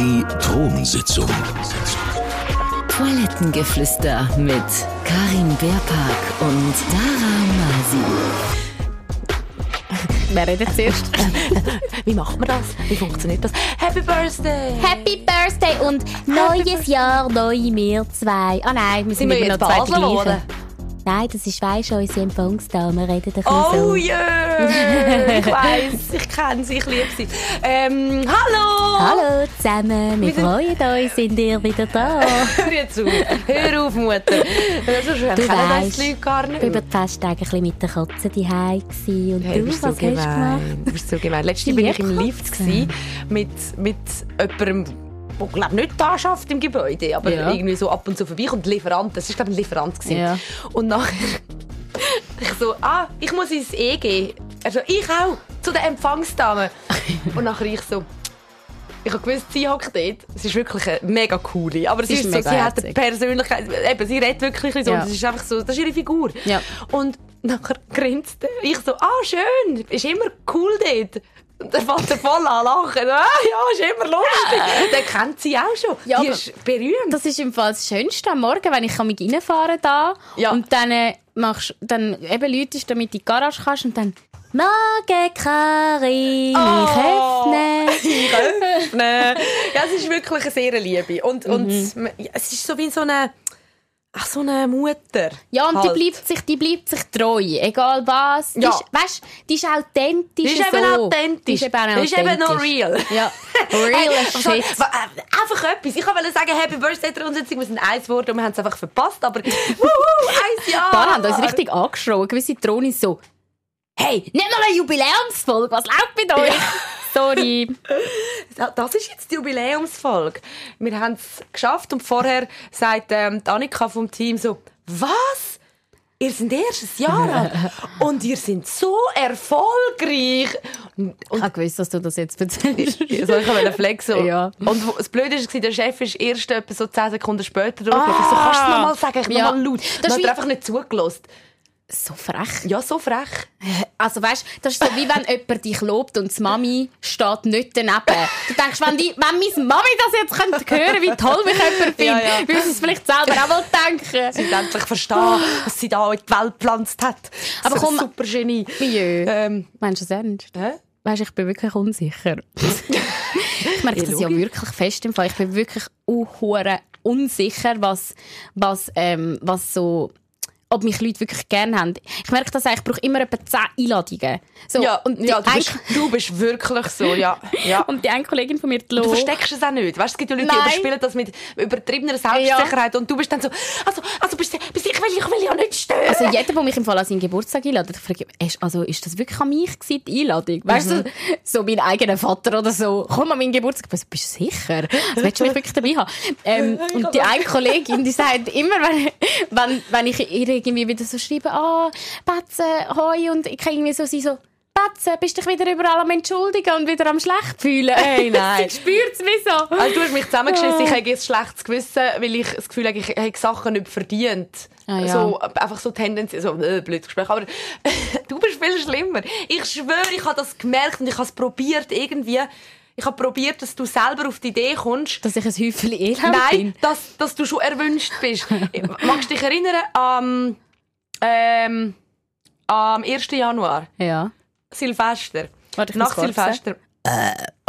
Die Thronsitzung. Toilettengeflüster mit Karin Beerpark und Dara Masi. Wer redet zuerst? Wie macht man das? Wie funktioniert das? Happy Birthday! Happy Birthday und neues Jahr, neue wir zwei. Ah nein, wir sind, Sind wir immer jetzt noch zwei? Nein, das ist weisst unsere Empfangsdame, wir reden ein bisschen Oh so. yeah! Ich weiss, ich kenne sie, ich liebe sie. Ähm, hallo! Hallo zusammen, wir freuen uns, sind ihr wieder da. Hör jetzt auf, hör auf, Mutter. Du das weisst, die Leute gar nicht. Ich war über die Festtage ein bisschen mit der Katze daheim. Und Hey, du, was so hast du gemacht? gemein. Du bist so gemein. Letztens war ich im Lift mit, mit jemandem, der glaub, nicht da schafft im Gebäude, aber Ja. irgendwie so ab und zu vorbeikommt. Lieferant, das war glaube ein Lieferant. Gewesen. Ja. Und nachher ich so, ah, ich muss ins EG. Er so, ich auch, zu der Empfangsdame. und nachher ich so, ich habe gewusst, sie hockt dort. Sie ist wirklich eine mega coole. Aber sie, ist ist so, sie hat eine. Persönlichkeit. Eben, sie redet wirklich so. Ja. Das ist einfach so, das ist ihre Figur. Ja. Und nachher grinst er. Ich so, ah, schön, ist immer cool dort. Und dann fängt er voll an lachen. Ah, ja, ist immer lustig. Den kennt sie auch schon. Ja, Die ist berühmt. Das ist im Fall das Schönste am Morgen, wenn ich kann mich reinfahren da Ja. und dann äh, machst dann eben Leute, damit in die Garage kannst und dann Morgen, Karin, Oh. ich öffne. Nein. Ja, es ist wirklich eine sehr Liebe. Und, Mhm. und es ist so wie so eine, ach, so eine Mutter. Ja, und halt. die bleibt sich, die bleibt sich treu, egal was. Die Ja. ist, weißt, die ist authentisch. Die ist eben so. authentisch. Die ist eben, Die ist eben noch authentisch. real. Ja, real Hey, also, shit. äh, Einfach etwas. Ich wollte sagen, Happy Birthday der Umsetzung. Wir sind eins geworden und wir haben es einfach verpasst. Aber wuhu, eins Jahr. Paar haben uns richtig angeschrien. Gewisse Drohnen so, hey, nicht mal eine Jubiläumsfolge, was läuft mit euch? Sorry. Das ist jetzt die Jubiläumsfolge. Wir haben es geschafft und vorher sagt ähm, die Annika vom Team so, was? Ihr seid erst ein Jahr alt und ihr seid so erfolgreich. Und, Ich habe gewusst, dass du das jetzt erzählst. so, ich wollte flexen. Ja. Und das Blöde war, der Chef ist erst etwa so 10 Sekunden später durchgelaufen. Ich so, kannst du es nochmal sagen? Ich Ja. nochmal laut. Das ist hat einfach nicht zugelassen. So frech. Ja, so frech. Also weißt, das ist so wie wenn jemand dich lobt und die Mami steht nicht daneben. Du denkst, wenn, die, wenn meine Mami das jetzt könnte hören, wie toll mich jemand findet, Ja, ja. würde sie es vielleicht selber auch mal denken. Sie endlich verstehen, was sie da in die Welt gepflanzt hat. Aber so ein komm- super Genie. Jö. Ähm, Meinst du das ernst? hä? Weißt, ich bin wirklich unsicher. ich merke das ja wirklich fest im Fall. Ich bin wirklich unsicher, was, was, ähm, was so, ob mich Leute wirklich gerne haben. Ich merke das ich brauche immer etwa 10 Einladungen. So, Ja, und die ja du, bist, du bist wirklich so, ja. ja. und die eine Kollegin von mir, die Du versteckst es auch nicht. Weißt, es gibt ja Leute, die Nein. überspielen das mit übertriebener Selbstsicherheit und du bist dann so, also, also bist, bist ich, will, ich will ja nicht stören. Also jeder, der mich im Fall an seinen Geburtstag einladet, ich frage, also ist das wirklich an mich gewesen, die Einladung? Weißt Mhm. du, so mein eigener Vater oder so, komm an meinen Geburtstag. Ich so, Bist du sicher? Also, willst du mich wirklich dabei haben? Ähm, und die eine Kollegin, die sagt immer, wenn, wenn, wenn ich ihr irgendwie wieder so schreibe, ah, Betze, hoi, und ich kann irgendwie so sie so, Betze, bist dich wieder überall am entschuldigen und wieder am schlecht fühlen. Hey, nein. Sie spürt es wie so. Also du hast mich zusammengeschissen, ich habe ein schlechtes Gewissen, weil ich das Gefühl habe, ich habe Sachen nicht verdient. Ah, ja. so, einfach so Tendenz, so äh, blödes Gespräch. Aber du bist viel schlimmer. Ich schwöre, ich habe das gemerkt und ich habe es probiert irgendwie. Ich habe probiert, dass du selber auf die Idee kommst. Dass ich ein Häufchen Elend Nein, bin. dass, dass du schon erwünscht bist. Magst du dich erinnern am, ähm, am 1. Januar? Ja. Silvester. Warte, Nach Silvester.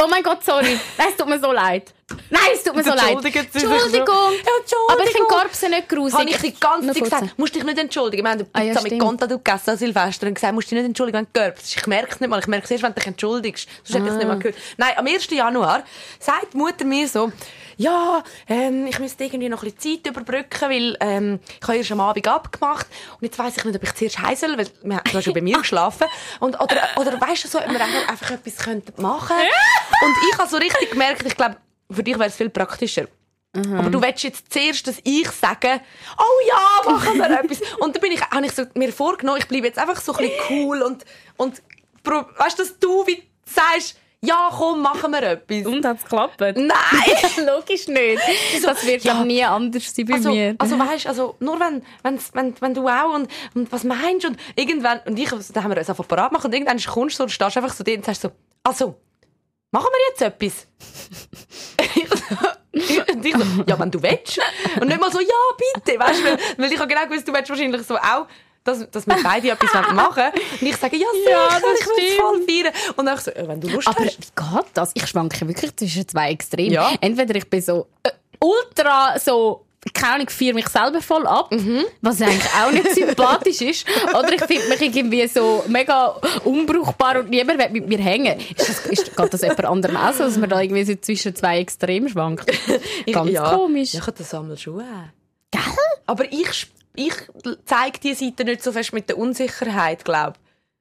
Oh mein Gott, sorry. Nein, es tut mir so leid. Nein, es tut mir so leid. Entschuldigung. Entschuldigung. Aber ich finde Korbsen nicht grusig. Habe ich die ganze Zeit gesagt, musst dich nicht entschuldigen. Wir haben Ah, ja, mit stimmt. Contadou gegessen an Silvester und gesagt, musst dich nicht entschuldigen, wenn du gerbst. Ich merke es nicht mal. Ich merke es erst, wenn du dich entschuldigst. Sonst hätte ich es nicht mal Ah. gehört. Nein, am 1. Januar sagt die Mutter mir so, ja, ähm, ich müsste irgendwie noch ein bisschen Zeit überbrücken, weil ähm, ich habe erst am Abend abgemacht und jetzt weiss ich nicht, ob ich zuerst heim soll, weil du hast ja bei mir geschlafen. Und, oder, oder weißt du so, ob wir einfach, etwas könnten machen Und ich habe so richtig gemerkt, ich glaube, für dich wäre es viel praktischer. Aber du willst jetzt zuerst, dass ich sage, oh ja, machen wir etwas. Und dann bin ich, habe ich so mir vorgenommen, ich bleibe jetzt einfach so ein bisschen cool und, und weißt du, dass du wie sagst, ja, komm, machen wir etwas. Und hat es geklappt? Nein! Logisch nicht. Das wird ja. nie anders sein bei Also, mir. also weißt, also nur wenn, wenn's, wenn, wenn du auch und, und was meinst und irgendwann und ich, da haben wir uns einfach parat gemacht und irgendwann kommst du so und stehst einfach so dort und sagst so, also machen wir jetzt etwas? und ich so, ja, wenn du willst. Und nicht mal so, ja, bitte, weißt weil, weil ich habe genau gewusst, du willst wahrscheinlich so auch, dass, dass wir beide etwas machen. Und ich sage, ja, sicher, Ja, das ich will voll feiern. Und dann so, ja, wenn du Lust Aber wie hast. geht das? Ich schwanke wirklich zwischen zwei Extremen. Ja. Entweder ich bin so äh, ultra so keine Ahnung, feiere mich selber voll ab, Mhm. was eigentlich auch nicht sympathisch ist. Oder ich finde mich irgendwie so mega unbrauchbar und niemand will mit mir hängen. Ist das, ist, geht das jemand anderem auch so, dass man da irgendwie so zwischen zwei Extremen schwankt? Ganz ja, komisch. Ich habe das einmal schon. Gell? Aber ich, ich zeige diese Seite nicht so fest mit der Unsicherheit, glaube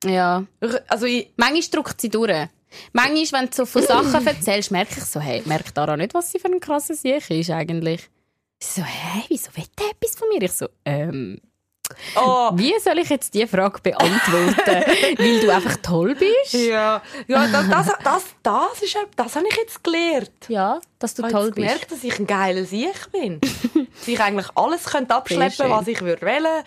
Ja. ich. Also ich, Manchmal drückt sie durch. Manchmal, wenn du so von Sachen erzählst, merke ich so, hey, merkt Dara nicht, was sie für ein krasser Sieg ist eigentlich. Sie so, hey, wieso will der etwas von mir? Ich so, ähm, oh, wie soll ich jetzt diese Frage beantworten? Weil du einfach toll bist? ja, ja das, das, das, das, ist, das habe ich jetzt gelernt. Ja, dass du Ich toll habe jetzt bist. gemerkt, dass ich ein geiler Sieg bin. dass ich eigentlich alles könnte abschleppen schön. was ich würde wollen.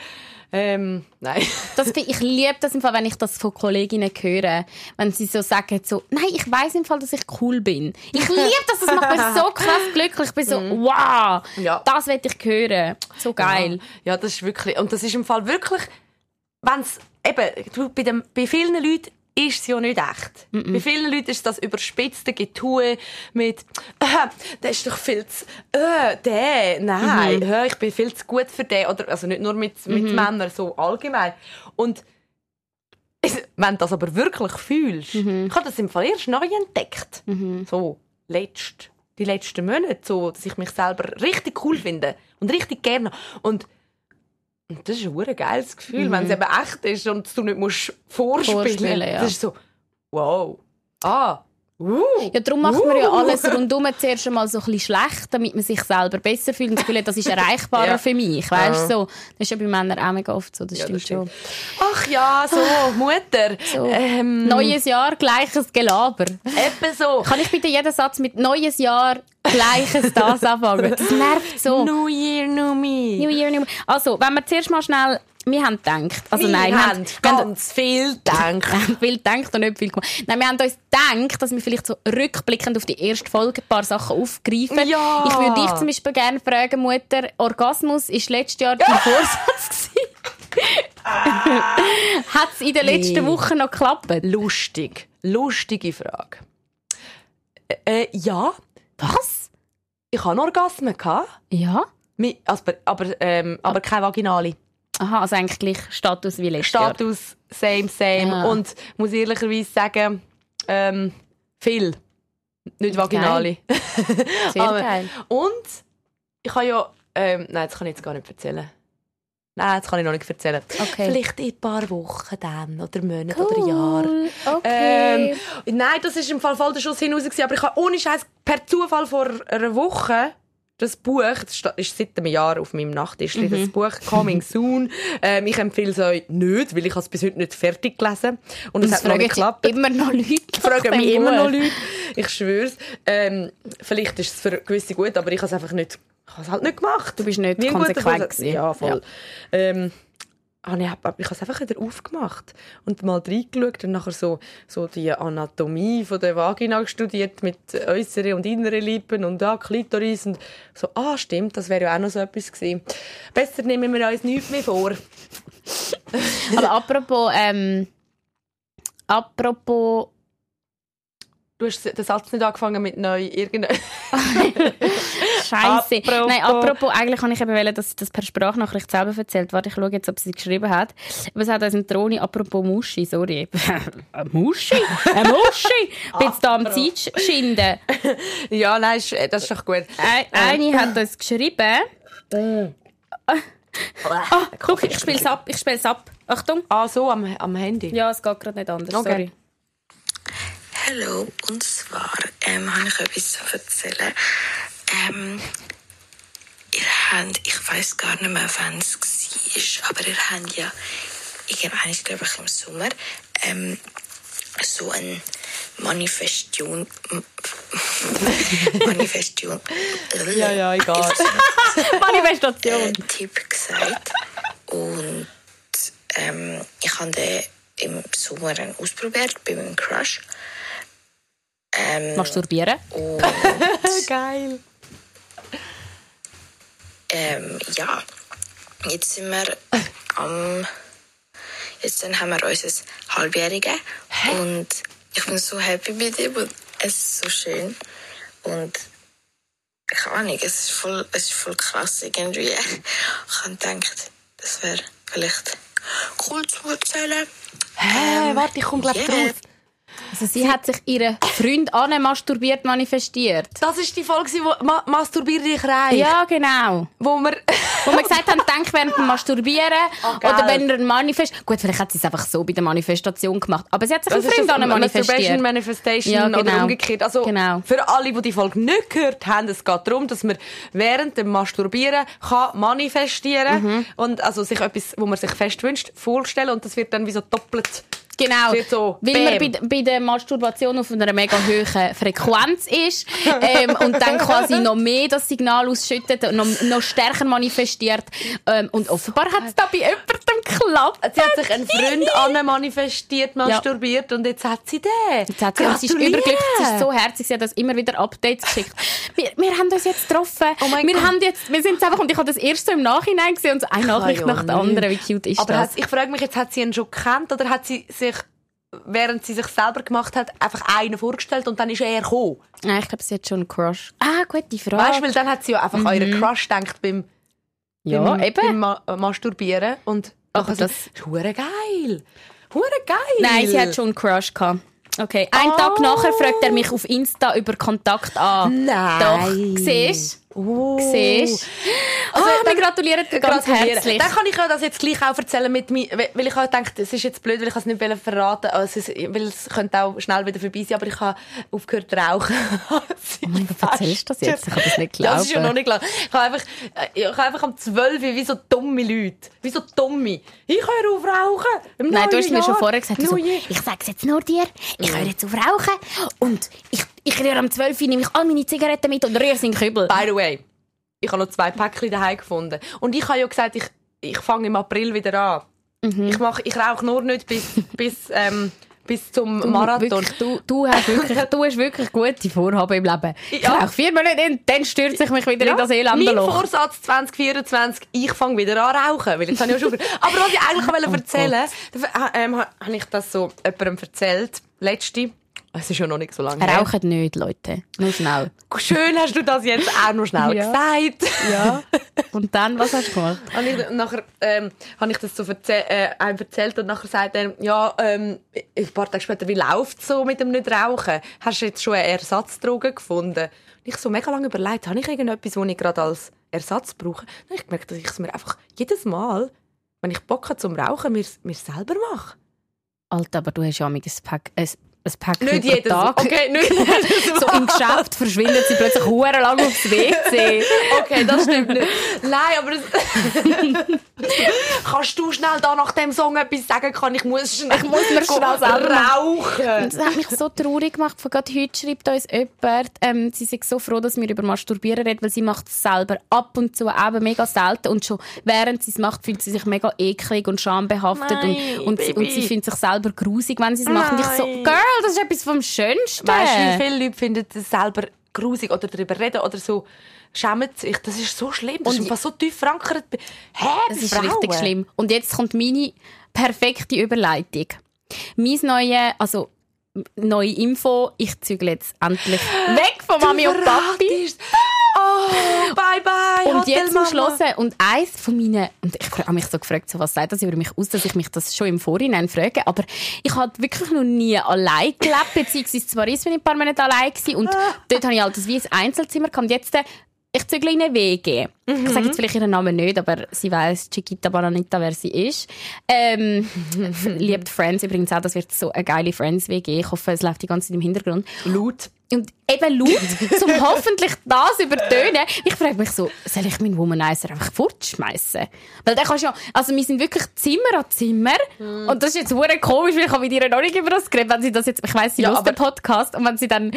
Ähm, nein. Das, ich liebe das im Fall, wenn ich das von Kolleginnen höre, wenn sie so sagen, so, nein, ich weiß im Fall, dass ich cool bin. Ich liebe das, das macht mich so krass glücklich. Ich bin so, wow, Mhm. Ja. das will ich hören. So geil. Ja, ja, das ist wirklich, und das ist im Fall wirklich, wenn's, eben, du, bei, dem, bei vielen Leuten ist es ja nicht echt. Bei vielen Leuten ist das überspitzte Getue mit, äh, der ist doch viel zu, äh, der, nein, äh, ich bin viel zu gut für den. Oder, also nicht nur mit, mit Männern, so allgemein. Und wenn du das aber wirklich fühlst, ich habe das im Fall erst neu entdeckt. So, letzt, die letzten Monate, so, dass ich mich selber richtig cool finde und richtig gerne. Und und das ist ein hure geiles Gefühl, wenn es eben echt ist und du nicht musst vorspielen. Vorspielen, ja. Das ist so, wow, ah, uh, Ja, darum macht man ja uh. alles rundum zuerst einmal so ein bisschen schlecht, damit man sich selber besser fühlt und das Gefühl hat, das ist erreichbarer Ja. für mich. Weißt, so. Das ist ja bei Männern auch mega oft so, das Ja, stimmt, das stimmt. schon. Ach ja, so, Mutter. So. Ähm, Neues Jahr, gleiches Gelaber. Eben so. Kann ich bitte jeden Satz mit Neues Jahr, gleiches das anfangen? Das nervt so. New Year, New Me. New Year, New Me. Also, wenn wir zuerst mal schnell, wir haben gedacht, also wir nein, haben wir haben ganz viel gedacht. Wir haben viel gedacht und nicht viel gemacht. Nein, wir haben uns gedacht, dass wir vielleicht so rückblickend auf die erste Folge ein paar Sachen aufgreifen. Ja. Ich würde dich zum Beispiel gerne fragen, Mutter, Orgasmus ist letztes Jahr dein Vorsatz gewesen? Hat es in den letzten Nee. Wochen noch geklappt? Lustig. Lustige Frage. Äh, ja, Was? Ich hatte Orgasmen. Ja? Mi- Also, aber, ähm, aber keine Vaginale. Aha, also eigentlich gleich Status wie letztes Jahr. Status same, same. Ja. Und muss ehrlicherweise sagen, ähm, viel. Nicht Vaginale. Sehr Aber- geil. Und ich habe ja. Ähm, nein, das kann ich jetzt gar nicht erzählen. Nein, das kann ich noch nicht erzählen. Okay. Vielleicht in ein paar Wochen dann, oder Monate oder Jahre. Cool. Okay. Ähm, nein, das ist im Fall voll der Schuss hinaus. gewesen, Aber ich habe ohne Scheiß per Zufall vor einer Woche das Buch, das ist seit einem Jahr auf meinem Nachttisch, Mhm. das Buch «Coming Soon». Ähm, ich empfehle es euch nicht, weil ich es bis heute nicht fertig gelesen Und es es hat noch nicht geklappt. immer noch Leute. fragen mich immer noch Leute. Ich schwör's. Ähm, vielleicht ist es für gewisse gut, aber ich habe es einfach nicht, ich habe es halt nicht gemacht. Du bist nicht Wie guter konsequent gewesen. Ja, voll. Ähm, habe ich, hab- ich habe es einfach wieder aufgemacht und mal reingeschaut und nachher so, so die Anatomie von der Vagina studiert mit äußeren und inneren Lippen und da Klitoris und so, ah stimmt, das wäre ja auch noch so etwas gewesen. Besser nehmen wir uns nichts mehr vor. Aber apropos, ähm, apropos Du hast den Satz nicht angefangen mit neu irgendein... Scheiße. Apropos- Nein, apropos, eigentlich kann ich eben wollen, dass sie das per Sprachnachricht selber erzählt. Warte, ich schaue jetzt, ob sie geschrieben hat. Aber es hat uns ein Troni, apropos Muschi, sorry. Eine Muschi? Eine Muschi? Ich bin jetzt da am Zeit schinden. ja, nein, ist- das ist doch gut. Ein- Eine hat uns geschrieben. Ah, guck, ich spiele es ab, ich spiele es ab. Achtung. Ah, so, am, am Handy. Ja, es geht gerade nicht anders, Okay. sorry. Hallo, und zwar ähm, habe ich etwas zu erzählen. Ähm, ihr habt, ich weiß gar nicht mehr, wann es war, aber ihr habt ja irgendwann, ich glaube ich, im Sommer ähm, so ein Manifestation. Manifestation. Ja, ja, egal. Manifestation. äh, Tipp gesagt. Und ähm, ich habe den im Sommer ausprobiert bei meinem Crush. Ähm, Masturbieren? Geil. Ähm, ja, jetzt sind wir am. Jetzt dann haben wir unser Halbjährige. Und ich bin so happy mit ihm und es ist so schön. Und ich habe nicht, es ist voll, es ist voll krass irgendwie. Ich habe gedacht, das wäre vielleicht cool zu erzählen. Hä, Ähm, warte, ich komme gleich yeah. drauf. Also sie hat sich ihren Freund an masturbiert manifestiert. Das ist die Folge, wo Ma Masturbier dich reich. Ja, genau. Wo wir... Wo wir gesagt haben, denk während dem Masturbieren. Oh, oder wenn er ein Manifest... Gut, vielleicht hat sie es einfach so bei der Manifestation gemacht. Aber sie hat sich einen Das ist Freund an Masturbation, manifestiert. Manifestation Ja, oder genau. umgekehrt. Also Genau. für alle, die die Folge nicht gehört haben, es geht darum, dass man während dem Masturbieren kann manifestieren Mhm. und also sich etwas, wo man sich fest wünscht, vorstellen und das wird dann wie so doppelt. Genau, so, weil man bei, bei der Masturbation auf einer mega hohen Frequenz ist ähm, und dann quasi noch mehr das Signal ausschüttet und noch, noch stärker manifestiert. Ähm, und offenbar hat es da bei jemandem geklappt. Sie hat sich einen Freund an manifestiert, masturbiert und jetzt hat sie den. Jetzt hat sie, sie ist überglücklich, sie ist so herzig, sie hat uns immer wieder Updates geschickt. Wir, wir haben uns jetzt getroffen. Oh mein wir Gott. haben jetzt, wir sind einfach, und ich habe das erst so im Nachhinein gesehen und eine Nachricht ja nach der anderen. Wie cute ist Aber das? hat, ich frage mich jetzt, hat sie ihn schon gekannt oder hat sie sich, während sie sich selber gemacht hat, einfach einen vorgestellt und dann ist er gekommen? Nein, ich glaube, sie hat schon einen Crush. Ah, gute Frage. Weißt du, weil dann hat sie ja einfach Mhm. euren Crush gedacht beim, ja, beim, eben. beim Ma äh, Masturbieren. Und nachher das- ist hure geil. Hure geil. Nein, sie hat schon einen Crush gehabt. Okay. Einen Oh. Tag nachher fragt er mich auf Insta über Kontakt an. Nein. Doch. Siehst Oh. Siehst Also, Ah, wir gratulieren dir ganz Gratulieren. herzlich. Dann kann ich ja das jetzt gleich auch erzählen mit mir, weil ich auch gedacht, es ist jetzt blöd, weil ich es nicht verraten, also es, weil es könnte auch schnell wieder vorbei sein, aber ich habe aufgehört zu rauchen. oh mein Gott, erzählst du das jetzt? Ich kann das nicht Ja, das ist ja glauben. noch nicht klar. Ich habe einfach, äh, ich habe einfach am 12 Uhr wie so dumme Leute. Wie so dumme. Ich höre auf rauchen. Nein, du hast mir schon Jahr. vorher gesagt, so, Neue- ich sage es jetzt nur dir, ich höre jetzt auf rauchen und ich, ich rühre am 12 Uhr, nehme ich all meine Zigaretten mit und rühre sie in den Kübel. By the way, ich habe noch zwei Päckchen daheim gefunden. Und ich habe ja gesagt, ich, ich fange im April wieder an. Mhm. Ich, mach, ich rauche nur nicht bis, bis, ähm, bis zum Marathon. Wirklich, du, du, hast wirklich, du hast wirklich gute Vorhaben im Leben. Ich Ja. rauche vier Monate in, dann stürze ich mich wieder in das mein Elendenloch. Vorsatz 2024, ich fange wieder an rauchen, weil jetzt habe ich ja schon... Aber was ich eigentlich wollte Oh erzählen wollte, ähm, habe ich das so jemandem erzählt, letzte. Es ist ja noch nicht so lange her. Rauchen nicht, Leute. Nur schnell. Schön hast du das jetzt auch noch schnell Ja. gesagt. Ja. Und dann, was hast du gemacht? habe ich, nachher ähm, habe ich das so erzäh äh, einem erzählt und nachher sagt er, ja, ähm, ein paar Tage später, wie läuft so mit dem Nicht-Rauchen? Hast du jetzt schon eine Ersatzdroge gefunden? Und ich so mega lange überlegt, habe ich irgendetwas, was ich gerade als Ersatz brauche? Dann habe ich gemerkt, dass ich es mir einfach jedes Mal, wenn ich Bock habe zum Rauchen, mir, mir selber mache. Alter, aber du hast ja ein Pack, ein, ein Pack Nicht pro jedes Tag. Okay, nicht jedes So im Geschäft verschwindet sie plötzlich hure lang aufs WC. Okay, das stimmt nicht. Nein, aber das... Kannst du schnell da nach dem Song etwas sagen? Kann ich muss schnell, Ich muss mir schnell rauchen. Das hat mich so traurig gemacht. Von gerade heute schreibt uns jemand, ähm, sie sind so froh, dass wir über Masturbieren reden, weil sie macht es selber ab und zu eben mega selten und schon während sie es macht, fühlt sie sich mega eklig und schambehaftet Nein, und, und, sie, und sie findet sich selber grusig, wenn sie es macht. Und ich so. Girl, das ist etwas vom Schönsten. Weißt du, wie viele Leute finden das selber grusig oder darüber reden oder so schämen sich? Das ist so schlimm. Das Und ist einfach so tief verankert. Hä? Bei ist Frauen? richtig schlimm. Und jetzt kommt meine perfekte Überleitung. Mein neue, also neue Info, ich zügle jetzt endlich weg von Mami und Papi. Oh. Und jetzt Mama. Schluss, und eins von meinen, und ich habe mich so gefragt, so, was sagt das über mich aus, dass ich mich das schon im Vorhinein frage, aber ich habe wirklich noch nie allein gelebt, beziehungsweise zwar ist ich ein paar Monate allein gewesen, und dort habe ich halt das wie ein Einzelzimmer gehabt, und jetzt, äh, ich zügle in eine WG. Ich sage jetzt vielleicht ihren Namen nicht, aber sie weiß Chiquita Bananita, wer sie ist. Ähm, liebt Friends übrigens auch, das wird so eine geile Friends-WG. Ich hoffe, es läuft die ganze Zeit im Hintergrund. Laut. Und eben laut, um hoffentlich das übertönen. Ich frage mich so, soll ich meinen Womanizer einfach fortschmeißen? Weil der kannst ja, also wir sind wirklich Zimmer an Zimmer. Und das ist jetzt hure komisch, weil ich habe mit ihr noch nicht über das geredet, wenn sie das jetzt, ich weiss, sie Ja, den Podcast und wenn sie dann,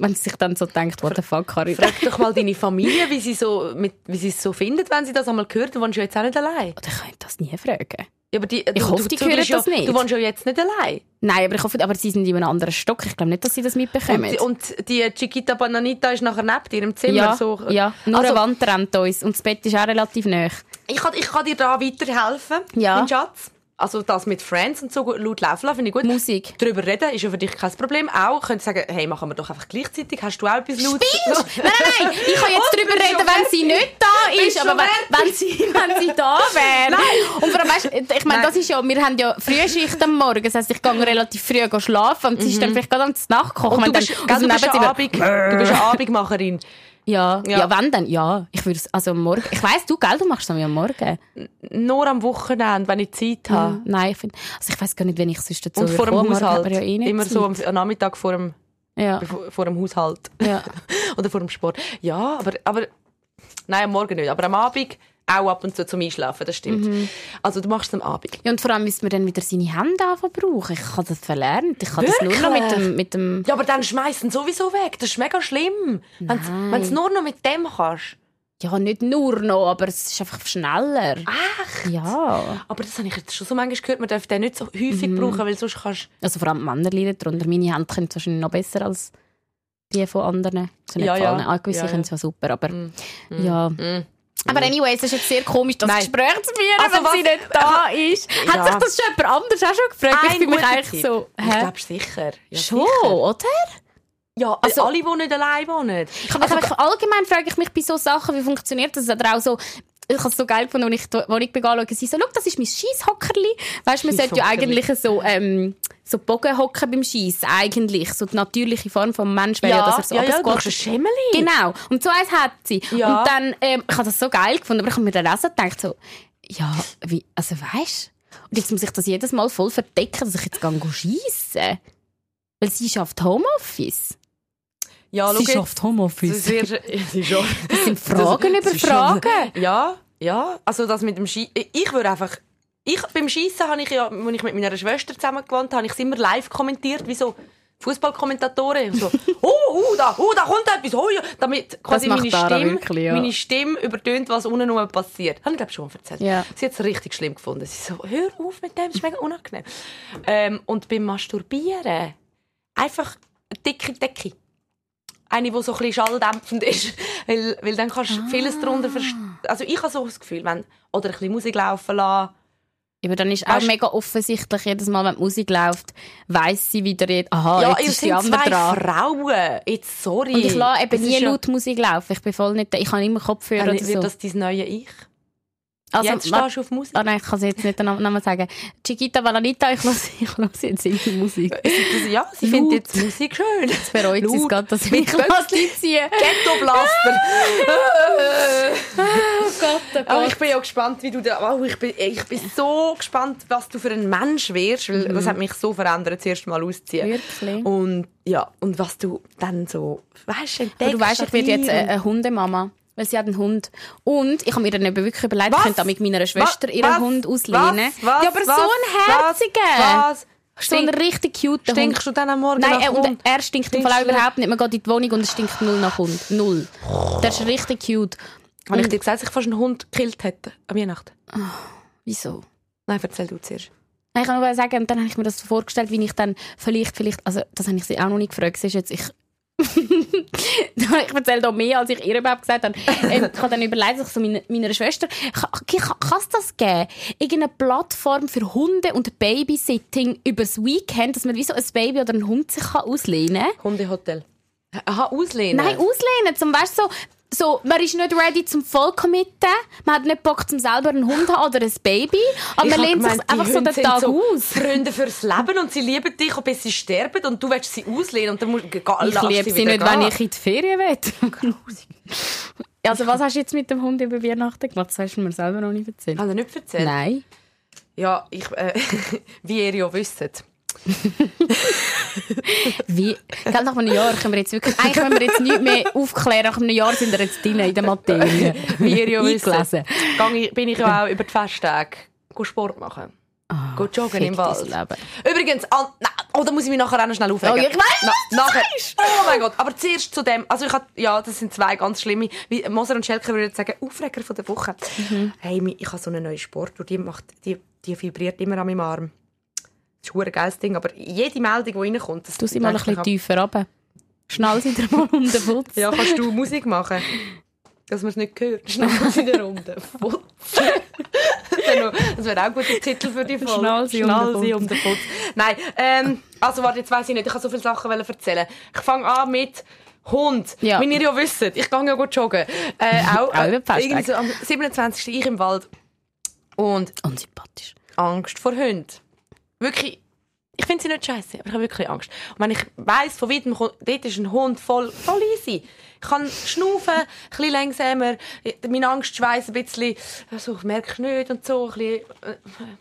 wenn sie sich dann so denkt, what the fuck, Karin. Frag doch mal deine Familie, wie sie, so, mit, wie sie es so findet, wenn sie das einmal hört. Du wohnst ja jetzt auch nicht allein. Oder ich könnte das nie fragen. Ja, aber die, ich hoffe, die du, hören ja, das nicht. Du wohnst ja jetzt nicht allein. Nein, aber ich hoffe, aber sie sind in einem anderen Stock. Ich glaube nicht, dass sie das mitbekommen. Und, und die Chiquita Bananita ist nachher neben dir im Zimmer. ja, so. ja, nur Also- eine Wand trennt uns und das Bett ist auch relativ nah. Ich kann, ich kann dir da weiterhelfen, Ja. mein Schatz. Also das mit Friends und so laut laufen lassen, finde ich gut. Musik. Darüber reden ist ja für dich kein Problem. Auch könnt ihr sagen, hey, machen wir doch einfach gleichzeitig. Hast du auch etwas laut? Spinnst? Nein, nein, nein. Ich kann jetzt Und, darüber reden, wenn sie nicht da ist. Aber wenn, wenn, sie, wenn sie da wäre. Und vor allem, weißt, ich meine, Nein. das ist ja, wir haben ja Frühschicht am Morgen. Das heisst, ich gehe relativ früh schlafen und sie ist dann vielleicht gerade am Nacht kochen. Und wenn du bist, du, bist Abend, du bist eine Abendmacherin. Ja, Ja. ja. wenn dann, ja. Ich würde also am Morgen. Ich weiss, du, gell, du machst es am Morgen. Nur am Wochenende, wenn ich Zeit habe. Nein, ich finde, also ich weiss gar nicht, wenn ich sonst dazu Und vor dem Haushalt. Ja eh Immer so Zeit. am, am Nachmittag vor dem, Ja. vor, vor dem Haushalt. Ja. Oder vor dem Sport. Ja, aber, aber nein, am Morgen nicht. Aber am Abend auch ab und zu zum Einschlafen, das stimmt. Mhm. Also du machst es am Abend. Ja, und vor allem müsste man dann wieder seine Hände anfangen brauchen. Ich habe das verlernt. Ich kann das nur noch mit dem, mit dem Ja, aber dann schmeißen sowieso weg. Das ist mega schlimm. Wenn du es nur noch mit dem kannst. Ja, nicht nur noch, aber es ist einfach schneller. Echt? Ja. Aber das habe ich jetzt schon so manchmal gehört, man darf den nicht so häufig Mhm. brauchen, weil sonst kannst Also vor allem die Männer leiden darunter. Meine Hände können es wahrscheinlich noch besser als die von anderen. Ja, ja. Ah, gewisse Ja, ja. können es ja super, aber Mm. ja. Mm. Aber anyway, es ist jetzt sehr komisch, das Nein. Gespräch zu führen, Also wenn was- sie nicht da ist. Hat Ja. sich das schon jemand anders auch schon gefragt? ich Ein fühle mich eigentlich so... Ich Hä? glaube sicher. Ja, Schon, sicher. oder? Ja, also alle, die nicht allein wohnen. Ich habe mich allgemein frage ich mich bei so Sachen, wie funktioniert das? Oder auch so, ich habe es so geil gefunden, als ich die Wohnung begann, sie so, das ist mein Scheisshockerli. Weißt du, man sollte ja eigentlich so, ähm, so Bogen hocken beim Schießen, eigentlich. So die natürliche Form vom Mensch wäre ja, dass er so ja, ja, du ein Schemmeli. Genau. Und so eins hat sie. Ja. Und dann, ähm, ich habe das so geil gefunden, aber ich habe mir dann auch so gedacht, so, ja, wie, also weißt Und jetzt muss ich das jedes Mal voll verdecken, dass ich jetzt gehe schiessen. Weil sie schafft Homeoffice. Ja, sie schafft Homeoffice. Das ist schon... Das sind Fragen Das- über Fragen. Ja, ja. Also das mit dem Ski... Ich würde einfach... Ich, beim Schießen habe ich ja, als ich mit meiner Schwester zusammen gewohnt habe, ich immer live kommentiert, wie so Fußballkommentatoren. So, oh, oh, da, oh, da kommt etwas, oh, ja. Damit quasi meine Stimme, wirklich, ja. meine Stimme übertönt, was unten rum passiert. Habe ich, glaube schon erzählt. Ja. Sie hat es richtig schlimm gefunden. Sie so, hör auf mit dem, das ist mega unangenehm. Ähm, und beim Masturbieren einfach eine dicke Decke. Eine, die so ein bisschen schalldämpfend ist. Weil, weil dann kannst du vieles darunter verstehen. Also ich habe so das Gefühl, wenn, oder ein bisschen Musik laufen lassen. Aber dann ist auch Weißt- mega offensichtlich, jedes Mal, wenn die Musik läuft, weiss sie wieder, aha, ja, jetzt ist die andere zwei dran. Frauen. Jetzt, sorry. Und ich lasse Das eben nie ist ja- laut Musik laufen. Ich bin voll nicht, ich habe immer Kopfhörer Dann oder wird so. das dein neue Ich. Also, Jetzt stehst du auf Musik. Ah nein, ich kann sie jetzt nicht den Namen sagen. Chiquita Valanita, ich lasse ich lasse jetzt ihre Musik. Ja, sie Laut. findet jetzt Musik schön. Jetzt bereut sie es gerade, dass ich mich ziehen. Ghetto-Blaster. Oh Gott, oh Aber ich bin ja gespannt, wie du da. Oh, ich, bin, ich bin so gespannt, was du für ein Mensch wirst, weil das hat mich so verändert, das erste Mal ausziehen. Wirklich? Und ja, und was du dann so, weißt du, Aber du weißt, ich werde jetzt eine Hundemama. Weil sie hat einen Hund. Und ich habe mir dann eben wirklich überlegt, Was? ich könnte auch mit meiner Schwester Was? ihren Was? Hund auslehnen. Was? Ja, aber so ein herziger. Was? So ein richtig cute Hund. Stinkst du dann am Morgen Nein, nach Hund? er stinkt im Fall auch überhaupt nicht. Man geht in die Wohnung und es stinkt null nach Hund. Null. Der ist richtig cute. Habe ich dir gesagt, dass ich fast einen Hund gekillt hätte an Weihnachten? Wieso? Nein, erzähl du zuerst. Nein, Ich kann nur sagen, und dann habe ich mir das so vorgestellt, wie ich dann vielleicht, vielleicht, also das habe ich sie auch noch nicht gefragt, siehst du jetzt, ich ich erzähle da mehr, als ich ihr überhaupt gesagt habe. Ähm, ich habe dann überlegt, dass ich so meine, meiner Schwester, kann, es das geben? Irgendeine Plattform für Hunde und Babysitting übers Weekend, dass man wie so ein Baby oder einen Hund sich kann auslehnen kann? Hundehotel. Aha, auslehnen. Nein, auslehnen. Zum Beispiel so, so, man ist nicht ready zum Vollcommitten, man hat nicht Bock zum selber einen Hund haben oder ein Baby, aber Ich man lehnt sich gemeint, die einfach so Hunde den sind Tag so aus. Freunde fürs Leben und sie lieben dich, bis sie sterben und du willst sie auslehnen und dann musst du Ich liebe sie nicht, wenn ich in die Ferien will. also was hast du jetzt mit dem Hund über Weihnachten gemacht? Das hast du mir selber noch nicht erzählt. Habe ich nicht erzählt? Nein. Ja, ich, äh, wie ihr ja wisst. Wie? Gell, nach einem Jahr können wir jetzt wirklich... Eigentlich können wir jetzt nicht mehr aufklären. Nach einem Jahr sind wir jetzt drin in der Materie. Wie ihr ja ich, bin ich ja auch über die Festtage Sport machen. Go joggen im Wald. Übrigens, an, na, oh, da muss ich mich nachher auch noch schnell aufregen. Oh, ich weiss, Na, nachher. Oh mein Gott. Aber zuerst zu dem, also ich hab, ja, das sind zwei ganz schlimme, wie Moser und Schelke würden sagen, Aufreger von der Woche. Mhm. Hey, ich habe so einen neuen Sport, und die macht, die die vibriert immer an meinem Arm. Das ist ein geiles Ding, aber jede Meldung, die reinkommt... Das Du sie mal ein bisschen tiefer runter. Schnell sie dir mal um den Putz. Ja, kannst du Musik machen? Dass man es nicht hört. Schnell in der Runde. Putz. das wäre noch- das wäre auch ein guter Titel für die Folge. Schnell sie um den sie um den Putz. Nein, ähm, also warte, jetzt weiss ich nicht. Ich kann so viele Sachen erzählen. Ich fange an mit Hund. Ja. Wie ihr ja wisst, ich gehe ja gut joggen. Äh, auch Festtage. irgendwie so am 27. ich im Wald. Und Unsympathisch. Angst vor Hunden. Wirklich, ich finde sie nicht scheiße, aber ich habe wirklich Angst. Und wenn ich weiss, von weitem kommt, dort ist ein Hund voll, voll easy. Ich kann schnaufen, ein bisschen langsamer, meine Angstschweiß ein bisschen, also, merke ich nicht und so, ein bisschen, äh,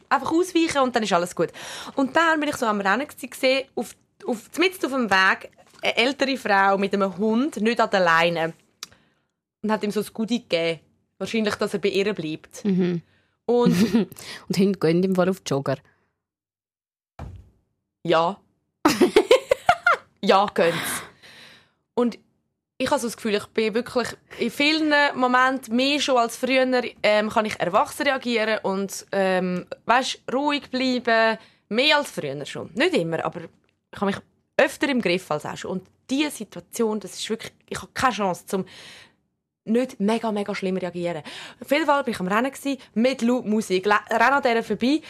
einfach ausweichen und dann ist alles gut. Und dann bin ich so am Rennen gesehen, auf, auf, mitten auf dem Weg, eine ältere Frau mit einem Hund, nicht an der Leine. Und hat ihm so ein Goodie gegeben. Wahrscheinlich, dass er bei ihr bleibt. Und Und Hunde gehen im Fall auf Jogger. Ja. ja, gönn's. Und ich habe so das Gefühl, ich bin wirklich in vielen Momenten mehr schon als früher ähm, kann ich erwachsen reagieren und ähm, weißt, ruhig bleiben. Mehr als früher schon. Nicht immer, aber ich habe mich öfter im Griff als auch schon. Und diese Situation, das ist wirklich, ich habe keine Chance zum nicht mega, mega schlimm reagieren. Auf jeden Fall war ich am Rennen mit laut Musik. Renne an dieser vorbei.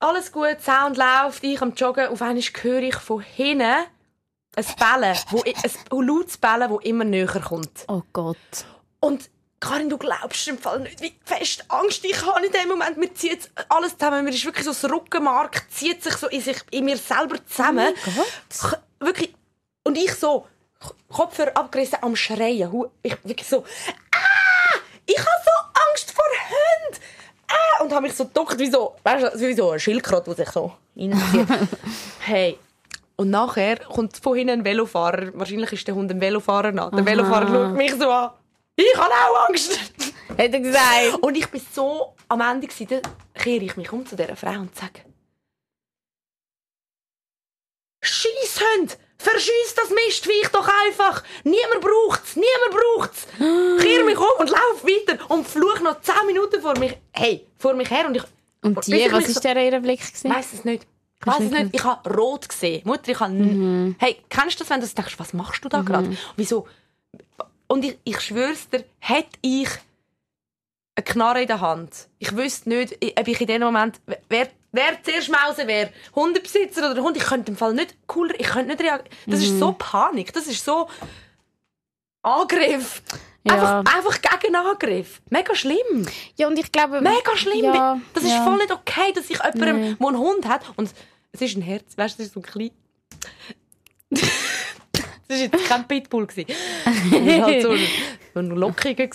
Alles gut, Sound läuft, ich am Joggen. Auf einmal höre ich von hinten ein Bellen, wo, ein lautes Bellen, das immer näher kommt. Oh Gott. Und Karin, du glaubst im Fall nicht, wie fest Angst ich habe in dem Moment. Mir zieht alles zusammen. Mir ist wirklich so das Rückenmark zieht sich so in, sich, in mir selber zusammen. Oh K- Wirklich. Und ich so, Kopfhörer abgerissen, am Schreien. Ich wirklich so, ah! Ich habe so Angst vor Hunden! Ah! Und habe mich so geduckt, wie so, weißt du, wie so ein Schildkröte, der sich so reinzieht. hey. Und nachher kommt von hinten ein Velofahrer. Wahrscheinlich ist der Hund ein Velofahrer nach. Der Velofahrer schaut mich so an. Ich habe auch Angst. Hat er gesagt? Und ich bin so am Ende gewesen, dann kehre ich mich um zu dieser Frau und sage, Scheisshund! Verschiess das Mistviech doch einfach! Niemand braucht's! Niemand braucht's! Kehr mich um und lauf weiter und fluch noch 10 Minuten vor mich, hey, vor mich her und ich... Und die, ich was mich ist der ihr Blick? gewesen? Weiss es nicht. Ich weiss es nicht. Ich habe rot gesehen. Mutter, ich habe... Hey, kennst du das, wenn du denkst, was machst du da gerade? Wieso? Und ich, ich schwör's dir, hätte ich eine Knarre in der Hand. Ich wüsste nicht, ob ich in dem Moment, wer, wer zuerst Mausen wäre, Hundebesitzer oder Hund, ich könnte im Fall nicht cooler, ich könnte nicht reagieren. Das ist so Panik, das ist so Angriff. Ja. Einfach, einfach Gegenangriff. Mega schlimm. Ja, und ich glaube... Mega schlimm. Ja, das ist ja. voll nicht okay, dass ich jemandem, Nee. der einen Hund hat, und es ist ein Herz, weißt du, das ist so ein klein... das war jetzt kein Pitbull. Das war halt so ein, so ein Lockiger.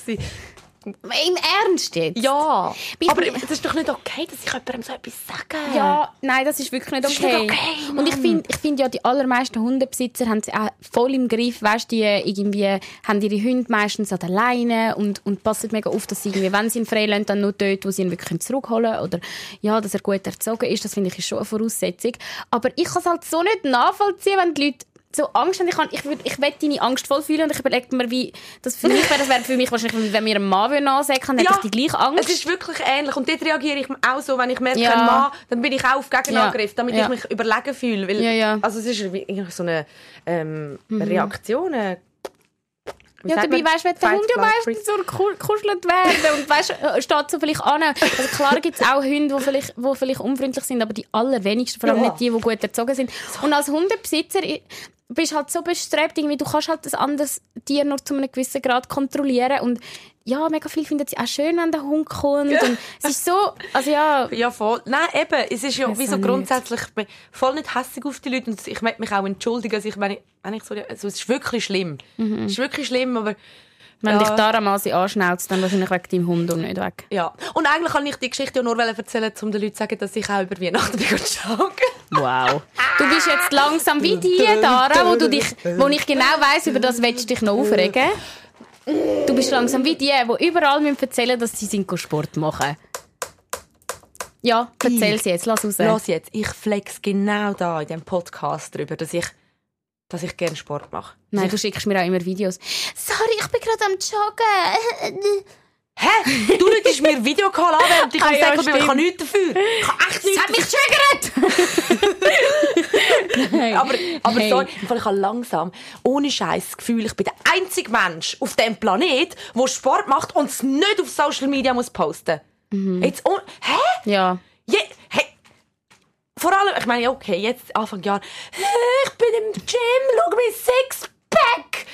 Im Ernst jetzt? Ja, Ich aber bin- es ist doch nicht okay, dass ich jemandem so etwas sage. Ja, nein, das ist wirklich nicht Das ist okay. nicht okay, und ich finde ich find ja, die allermeisten Hundebesitzer haben es auch voll im Griff. Weißt, die irgendwie haben ihre Hunde meistens an der Leine und, und passen mega auf, dass sie irgendwie, wenn sie ihn freilassen, dann nur dort, wo sie ihn wirklich zurückholen können. Oder ja, dass er gut erzogen ist. Das finde ich ist schon eine Voraussetzung. Aber ich kann es halt so nicht nachvollziehen, wenn die Leute so Angst haben. Ich, kann, ich, würd, ich will deine Angst voll fühlen und ich überlege mir, wie das für mich wäre. Das wäre für mich wahrscheinlich, wenn mir ein Mann würde nachsagen kann, hätte ich die gleiche Angst. Es ist wirklich ähnlich. Und dort reagiere ich auch so, wenn ich merke, Ja. ein Mann, dann bin ich auch auf Gegenangriff, damit Ja. ich mich überlegen fühle. Weil, Ja, ja. Also es ist so eine ähm, Reaktion. äh, wie Ja, dabei, weißt du, der Hund ja meistens so ku- kuschelt werden und weißt, äh, steht so vielleicht an. Also klar gibt es auch Hunde, die vielleicht, die vielleicht unfreundlich sind, aber die allerwenigsten, vor allem Ja. nicht die, die gut erzogen sind. Und als Hundebesitzer bist halt so bestrebt, irgendwie, du kannst halt ein anderes Tier nur zu einem gewissen Grad kontrollieren und ja, mega viel finden sie auch schön, wenn der Hund kommt und es ist so, also ja, Ja, voll. Nein, eben. Es ist ja wie so grundsätzlich, ich bin voll nicht hässig auf die Leute und ich möchte mich auch entschuldigen. Also ich meine, wenn ich so, also es ist wirklich schlimm. Mhm. Es ist wirklich schlimm, aber wenn Ja. dich Dara mal sie anschnauzt, dann wahrscheinlich wegen deinem Hund und nicht weg. ja. Und eigentlich kann ich die Geschichte ja nur erzählen, um den Leuten zu sagen, dass ich auch über Weihnachten bin joggen. Wow. Du bist jetzt langsam wie die, Dara, wo, du dich, wo ich genau weiss, über das willst du dich noch aufregen. Du bist langsam wie die, die überall müssen erzählen dass sie sind Sport machen. Ja, erzähl sie jetzt, lass raus. Los jetzt, ich flex genau da in diesem Podcast darüber, dass ich, dass ich gerne Sport mache. Nein, du schickst mir auch immer Videos. Sorry, ich bin gerade am Joggen. Hä? Du lädst mir Videocall an, während ich Ah, am ja, Säckel bin, ich kann nichts dafür. Ich kann echt nichts hat mich triggert! Aber, aber Hey. sorry, ich habe langsam, ohne Scheiß das Gefühl, ich bin der einzige Mensch auf diesem Planet, der Sport macht und es nicht auf Social Media muss posten. Mhm. Jetzt, oh, hä? Ja. Je. Vor allem, ich meine, okay, jetzt Anfang Jahr, ich bin im Gym, schau mein Sixpack.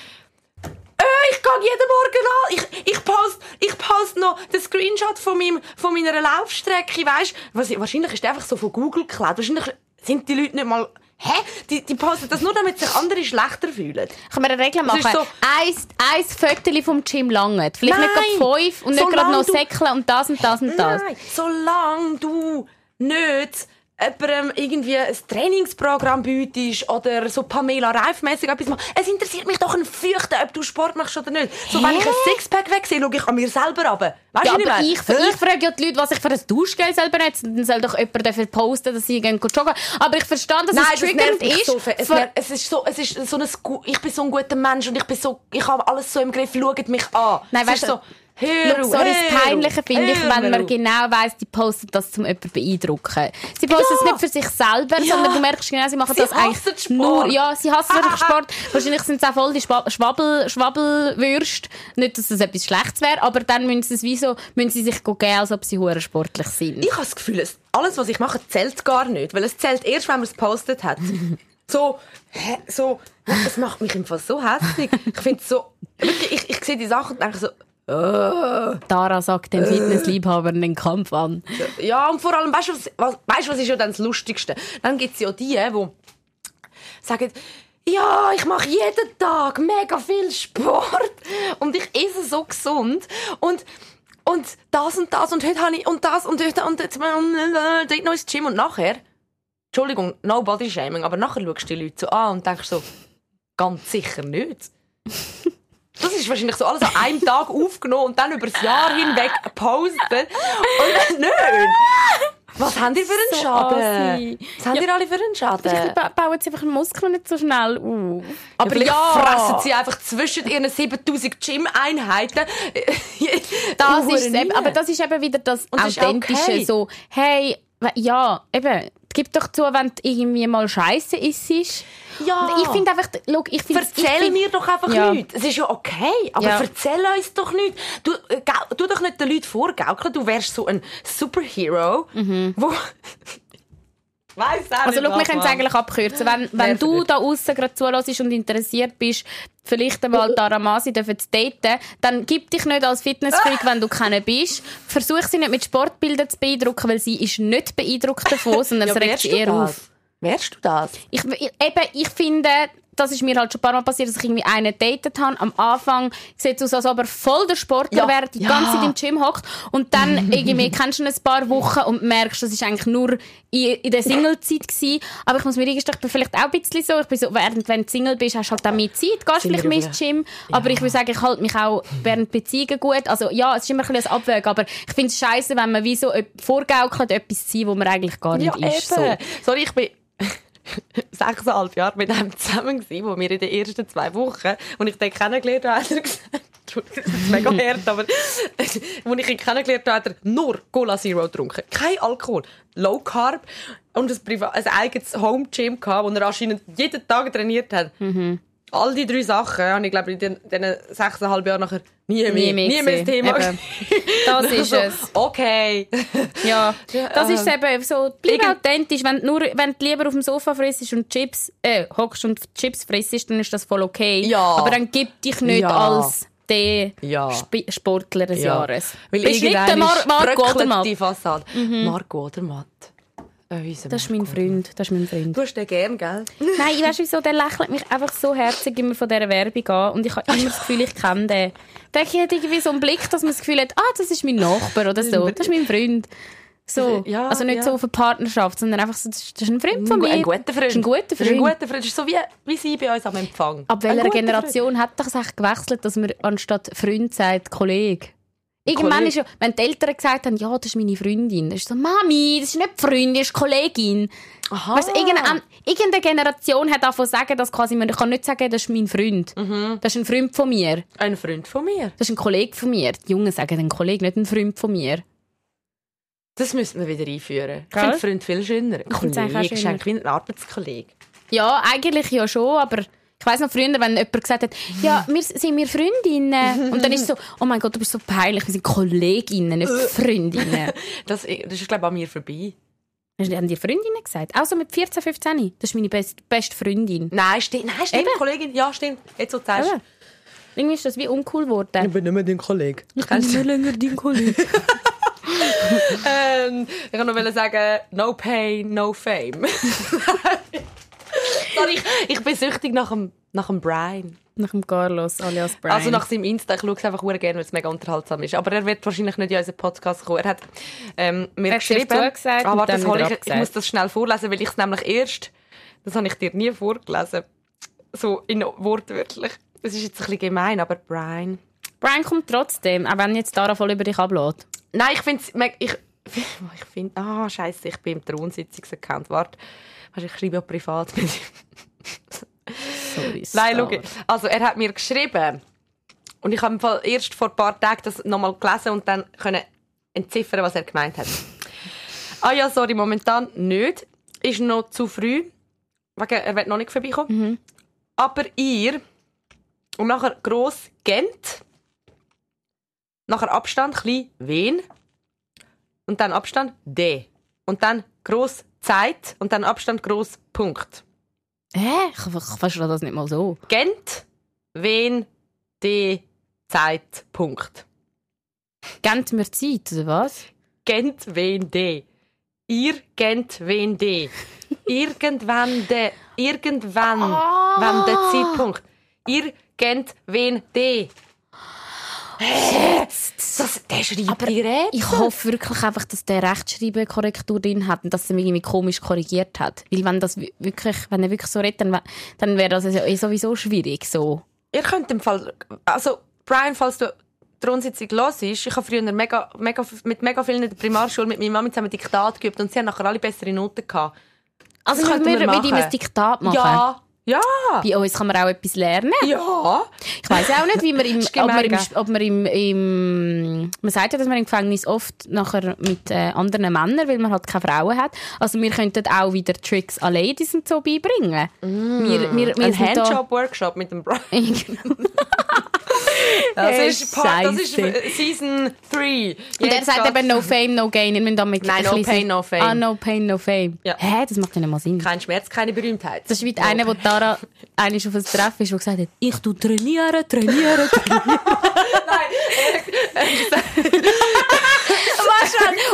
Ich gehe jeden Morgen an. Ich, ich poste ich post noch den Screenshot von, meinem, von meiner Laufstrecke, weißt was, Wahrscheinlich ist der einfach so von Google geklaut. Wahrscheinlich sind die Leute nicht mal... Hä? Die, die posten das nur, damit sich andere schlechter fühlen. Kann man eine Regel machen? so- Eins, eins Foto vom Gym langt. Vielleicht nicht Nein. gerade fünf und nicht gerade noch du- Säckle und das und das und das. Nein, solange du nicht jemandem irgendwie ein Trainingsprogramm bietest oder so Pamela Reif-mässig etwas machst. Es interessiert mich doch ein Fürchten, ob du Sport machst oder nicht. So, wenn ich ein Sixpack wegsehe, schaue ich an mir selber runter. Weißt Ja, du, aber ich ich, frage ja die Leute, was ich für ein Duschgel selber nutze. Dann soll doch jemand dafür posten, dass sie gehen joggen. Aber ich verstehe, dass Nein, es triggernd ist. so. Es, es ist so, es ist so ein, ich bin so ein guter Mensch und ich bin so, ich habe alles so im Griff, schaut mich an. Nein, weißt du, so, hör Schau, auf, so das Peinliche finde ich, wenn man genau weiss, die posten das, um jemanden zu beeindrucken. Sie posten es Ja. nicht für sich selber, Ja. sondern du merkst genau, sie machen Sie das eigentlich Sport. nur... Ja, sie hassen wirklich Sport. Wahrscheinlich sind es auch voll die Schwa- Schwabbel, Schwabbelwürste. Nicht, dass das etwas Schlechtes wäre, aber dann müssen sie, es wie so, müssen sie sich geben, als ob sie hure sportlich sind. Ich habe das Gefühl, es- alles, was ich mache, zählt gar nicht. Weil es zählt erst, wenn man es gepostet hat. so, hä, so, es macht mich im Fall so hässlich. Ich finde so, wirklich, ich, ich sehe die Sachen und denke so, Dara sagt den Fitnessliebhabern den Kampf an. ja, und vor allem, weißt du, was, was, weißt, du, was ist ja dann das Lustigste? Dann gibt es ja die, die sagen, ja, ich mache jeden Tag mega viel Sport und ich esse so gesund und und das und das und heute habe ich und das und heute und jetzt dort noch ins Gym und nachher Entschuldigung, no body shaming, aber nachher schaust du die Leute so an und denkst so, ganz sicher nicht. Das ist wahrscheinlich so alles an einem Tag aufgenommen und dann über das Jahr hinweg gepostet. Und dann nicht. Was haben die für einen So Schaden? assi. Was haben die alle für einen Schaden? Vielleicht ba- bauen sie einfach Muskeln nicht so schnell auf. Aber ja, ja, fressen sie einfach zwischen ihren 7000 Gym-Einheiten. das Hure ist es eben, aber das ist eben wieder das ist Authentische. okay. So, hey, ja, eben, gib doch zu, wenn du irgendwie mal Scheiße isst. Ja. Und ich finde einfach, schau, ich finde Erzähl find- mir doch einfach Ja. nichts. Es ist ja okay, aber Ja. erzähl uns doch nichts. Du, äh, tu doch nicht den Leuten vorgaukeln, du wärst so ein Superhero, wo... Weiss auch Also schau, wir können es eigentlich abkürzen. Wenn, wenn du da außen gerade zuhörst und interessiert bist, vielleicht einmal Taramasi dürfen zu daten, dann gib dich nicht als Fitnessfreak, wenn du keiner bist. Versuch sie nicht mit Sportbildern zu beeindrucken, weil sie ist nicht beeindruckt davon, sondern Ja, es regt sie du eher das? auf. Wärst du das? Ich, eben, ich finde, das ist mir halt schon ein paar Mal passiert, dass ich irgendwie einen datet habe. Am Anfang sieht es aus, als ob er voll der Sportler Ja. wäre, die Ja. ganze Zeit im Gym hockt. Und dann irgendwie kennst du ihn ein paar Wochen und merkst, das ist eigentlich nur in, in der Single-Zeit gewesen. Aber ich muss mir eingestehen, ich bin vielleicht auch ein bisschen so. Ich bin so, während, wenn du Single bist, hast du halt auch mehr Zeit, gehst vielleicht mehr ins Gym. Aber ich würde sagen, ich halte mich auch während Beziehungen gut. Also ja, es ist immer ein bisschen ein Abwägen, aber ich finde es scheiße, wenn man wie so ep- vorgaukelt, etwas zu sein, wo man eigentlich gar nicht ist. So. Sorry, ich bin sechseinhalb Jahre mit einem zusammen gewesen, wo wir in den ersten zwei Wochen, als ich den kennengelernt habe, hat er gesagt, das ist mega hart, aber als ich ihn kennengelernt habe, hat er nur Cola Zero getrunken. Kein Alkohol. Low Carb und ein, Priva ein eigenes Home Gym gehabt, wo er anscheinend jeden Tag trainiert hat. All die drei Sachen habe ich, glaube ich, in diesen sechseinhalb Jahren nachher nie mehr, Nie mehr nie mehr das. Thema. Das ist so, es. Okay. Ja, das ist eben so. Bleib authentisch. Wenn du, nur, wenn du lieber auf dem Sofa frisst und Chips, äh, hockst und Chips frisst, dann ist das voll okay. Ja. Aber dann gib dich nicht Ja. als der Ja. Sp Sportler des Jahres. Weil Bist nicht der Mar Marco Odermatt. die Fassade. Marco Odermatt. Äh, unser Das ist mein Freund. Das ist mein Freund. Du hast den gern, gell? Nein, ich weißt wieso, der lächelt mich einfach so herzig immer von dieser Werbung an und ich habe immer das Gefühl, ich kenne den. Der hat irgendwie so einen Blick, dass man das Gefühl hat, ah, das ist mein Nachbar oder so, das ist mein Freund. So, Ja, also nicht ja. so auf eine Partnerschaft, sondern einfach so, das ist das ein Freund von mir. Ein guter Freund. Das ist ein guter Das ist ein Freund. guter Freund. Das ist so wie, wie sie bei uns am Empfang. Ab welcher Generation hat doch es echt gewechselt, dass man anstatt Freund sagt, Kollege? Irgendwann ist ja, wenn die Eltern gesagt haben, ja, das ist meine Freundin, das ist so, Mami, das ist nicht die Freundin, das ist die Kollegin. Aha. Weißt, irgendeine, irgendeine Generation hat davon sagen, dass quasi, man kann nicht sagen, das ist mein Freund. Mhm. Das ist ein Freund von mir. Ein Freund von mir. Das ist ein Kollege von mir. Die Jungen sagen ein Kollege, nicht ein Freund von mir. Das müssen wir wieder einführen. Ich finde Freund viel schöner. Eigentlich auch Kollege ist schöner. eigentlich wie ein Arbeitskollege. Ja, eigentlich ja schon, aber ich weiss noch früher, wenn jemand gesagt hat, ja, wir sind wir Freundinnen. Und dann ist es so, oh mein Gott, du bist so peinlich, wir sind Kolleginnen, nicht Freundinnen. Das, das ist, glaube ich, an mir vorbei. Haben die Freundinnen gesagt? Auch so mit 14, 15? Das ist meine best, beste Freundin. Nein, stimmt. Nein, stimmt. Eben. Kollegin, ja, stimmt. Jetzt so sagst Eben. Irgendwie ist das wie uncool geworden. bin nicht mehr dein Kollege. Ich bin nicht mehr länger dein Kollege. ähm, ich kann noch sagen, no pain, no fame. Sorry, ich, ich bin süchtig nach dem, nach dem Brian. Nach dem Carlos, alias Brian. Also nach seinem Insta, ich schaue es einfach gerne, weil es mega unterhaltsam ist. Aber er wird wahrscheinlich nicht in unseren Podcast kommen. Er hat ähm, mir hat geschrieben... dir zugesagt ah, warte, das wieder ich, ich muss das schnell vorlesen, weil ich es nämlich erst... Das habe ich dir nie vorgelesen. So in wortwörtlich. Das ist jetzt ein bisschen gemein, aber Brian... Brian kommt trotzdem, auch wenn jetzt Dara voll über dich ablädt. Nein, ich finde ich, ich finde, ah, scheiße, ich bin im Thronsitzungsaccount. Warte, Weißt ich schreibe ja privat mit ihm. Sorry, Nein, schau. Also, er hat mir geschrieben. Und ich habe erst vor ein paar Tagen das nochmal gelesen und dann können entziffern, was er gemeint hat. ah ja, sorry, momentan nicht. Ist noch zu früh. Wegen, er wird noch nicht vorbeikommen. Aber ihr, und nachher gross Gent, nachher Abstand, klein Wen, und dann Abstand D. Und dann gross Zeit und dann Abstand gross Punkt. Hä? Ich, ich verstehe das nicht mal so. Gent, Wen, D, Zeit, Punkt. Gebt mir Zeit, oder was? Gent, Wen, D. Ihr Gent, Wen, D. Irgendwann de, irgendwann, wann der Zeitpunkt. Ihr Gent, Das, der schreibt direkt. Ich hoffe wirklich einfach, dass der Rechtschreibekorrektur drin hat und dass er mich irgendwie komisch korrigiert hat. Weil wenn das wi- wirklich, wenn er wirklich so redet, dann, dann wäre das sowieso schwierig, so. Ihr könnt im Fall, also Brian, falls du die Rundsitzung los ist, ich habe früher mega, mega, mit mega vielen in der Primarschule mit meiner Mama zusammen Diktat geübt und sie haben nachher alle bessere Noten gehabt. Also wir, könnten wir wir mit ihm ein Diktat machen. Ja, ja, Bei uns kann man auch etwas lernen. ja. Ich weiß auch nicht, wie man im, ob man im, ob man im, im, man sagt ja, dass man im Gefängnis oft nachher mit äh, anderen Männern, weil man halt keine Frauen hat. Also wir könnten auch wieder Tricks an Ladies und so beibringen. Wir, wir, wir Ein da- Handjob-Workshop mit dem Brian. Genau. Das ist, Part, das ist Season 3. Und er sagt eben no fame, no gain. Wir müssen damit Nein, ein no pain, no fame. Ah, no pain, no fame. Ja. Hä, das macht ja nicht mal Sinn. Kein Schmerz, keine Berühmtheit. Das ist wie einer, wo Tara einmal auf ein Treffen ist, der gesagt hat, ich tu trainieren, trainieren, trainieren.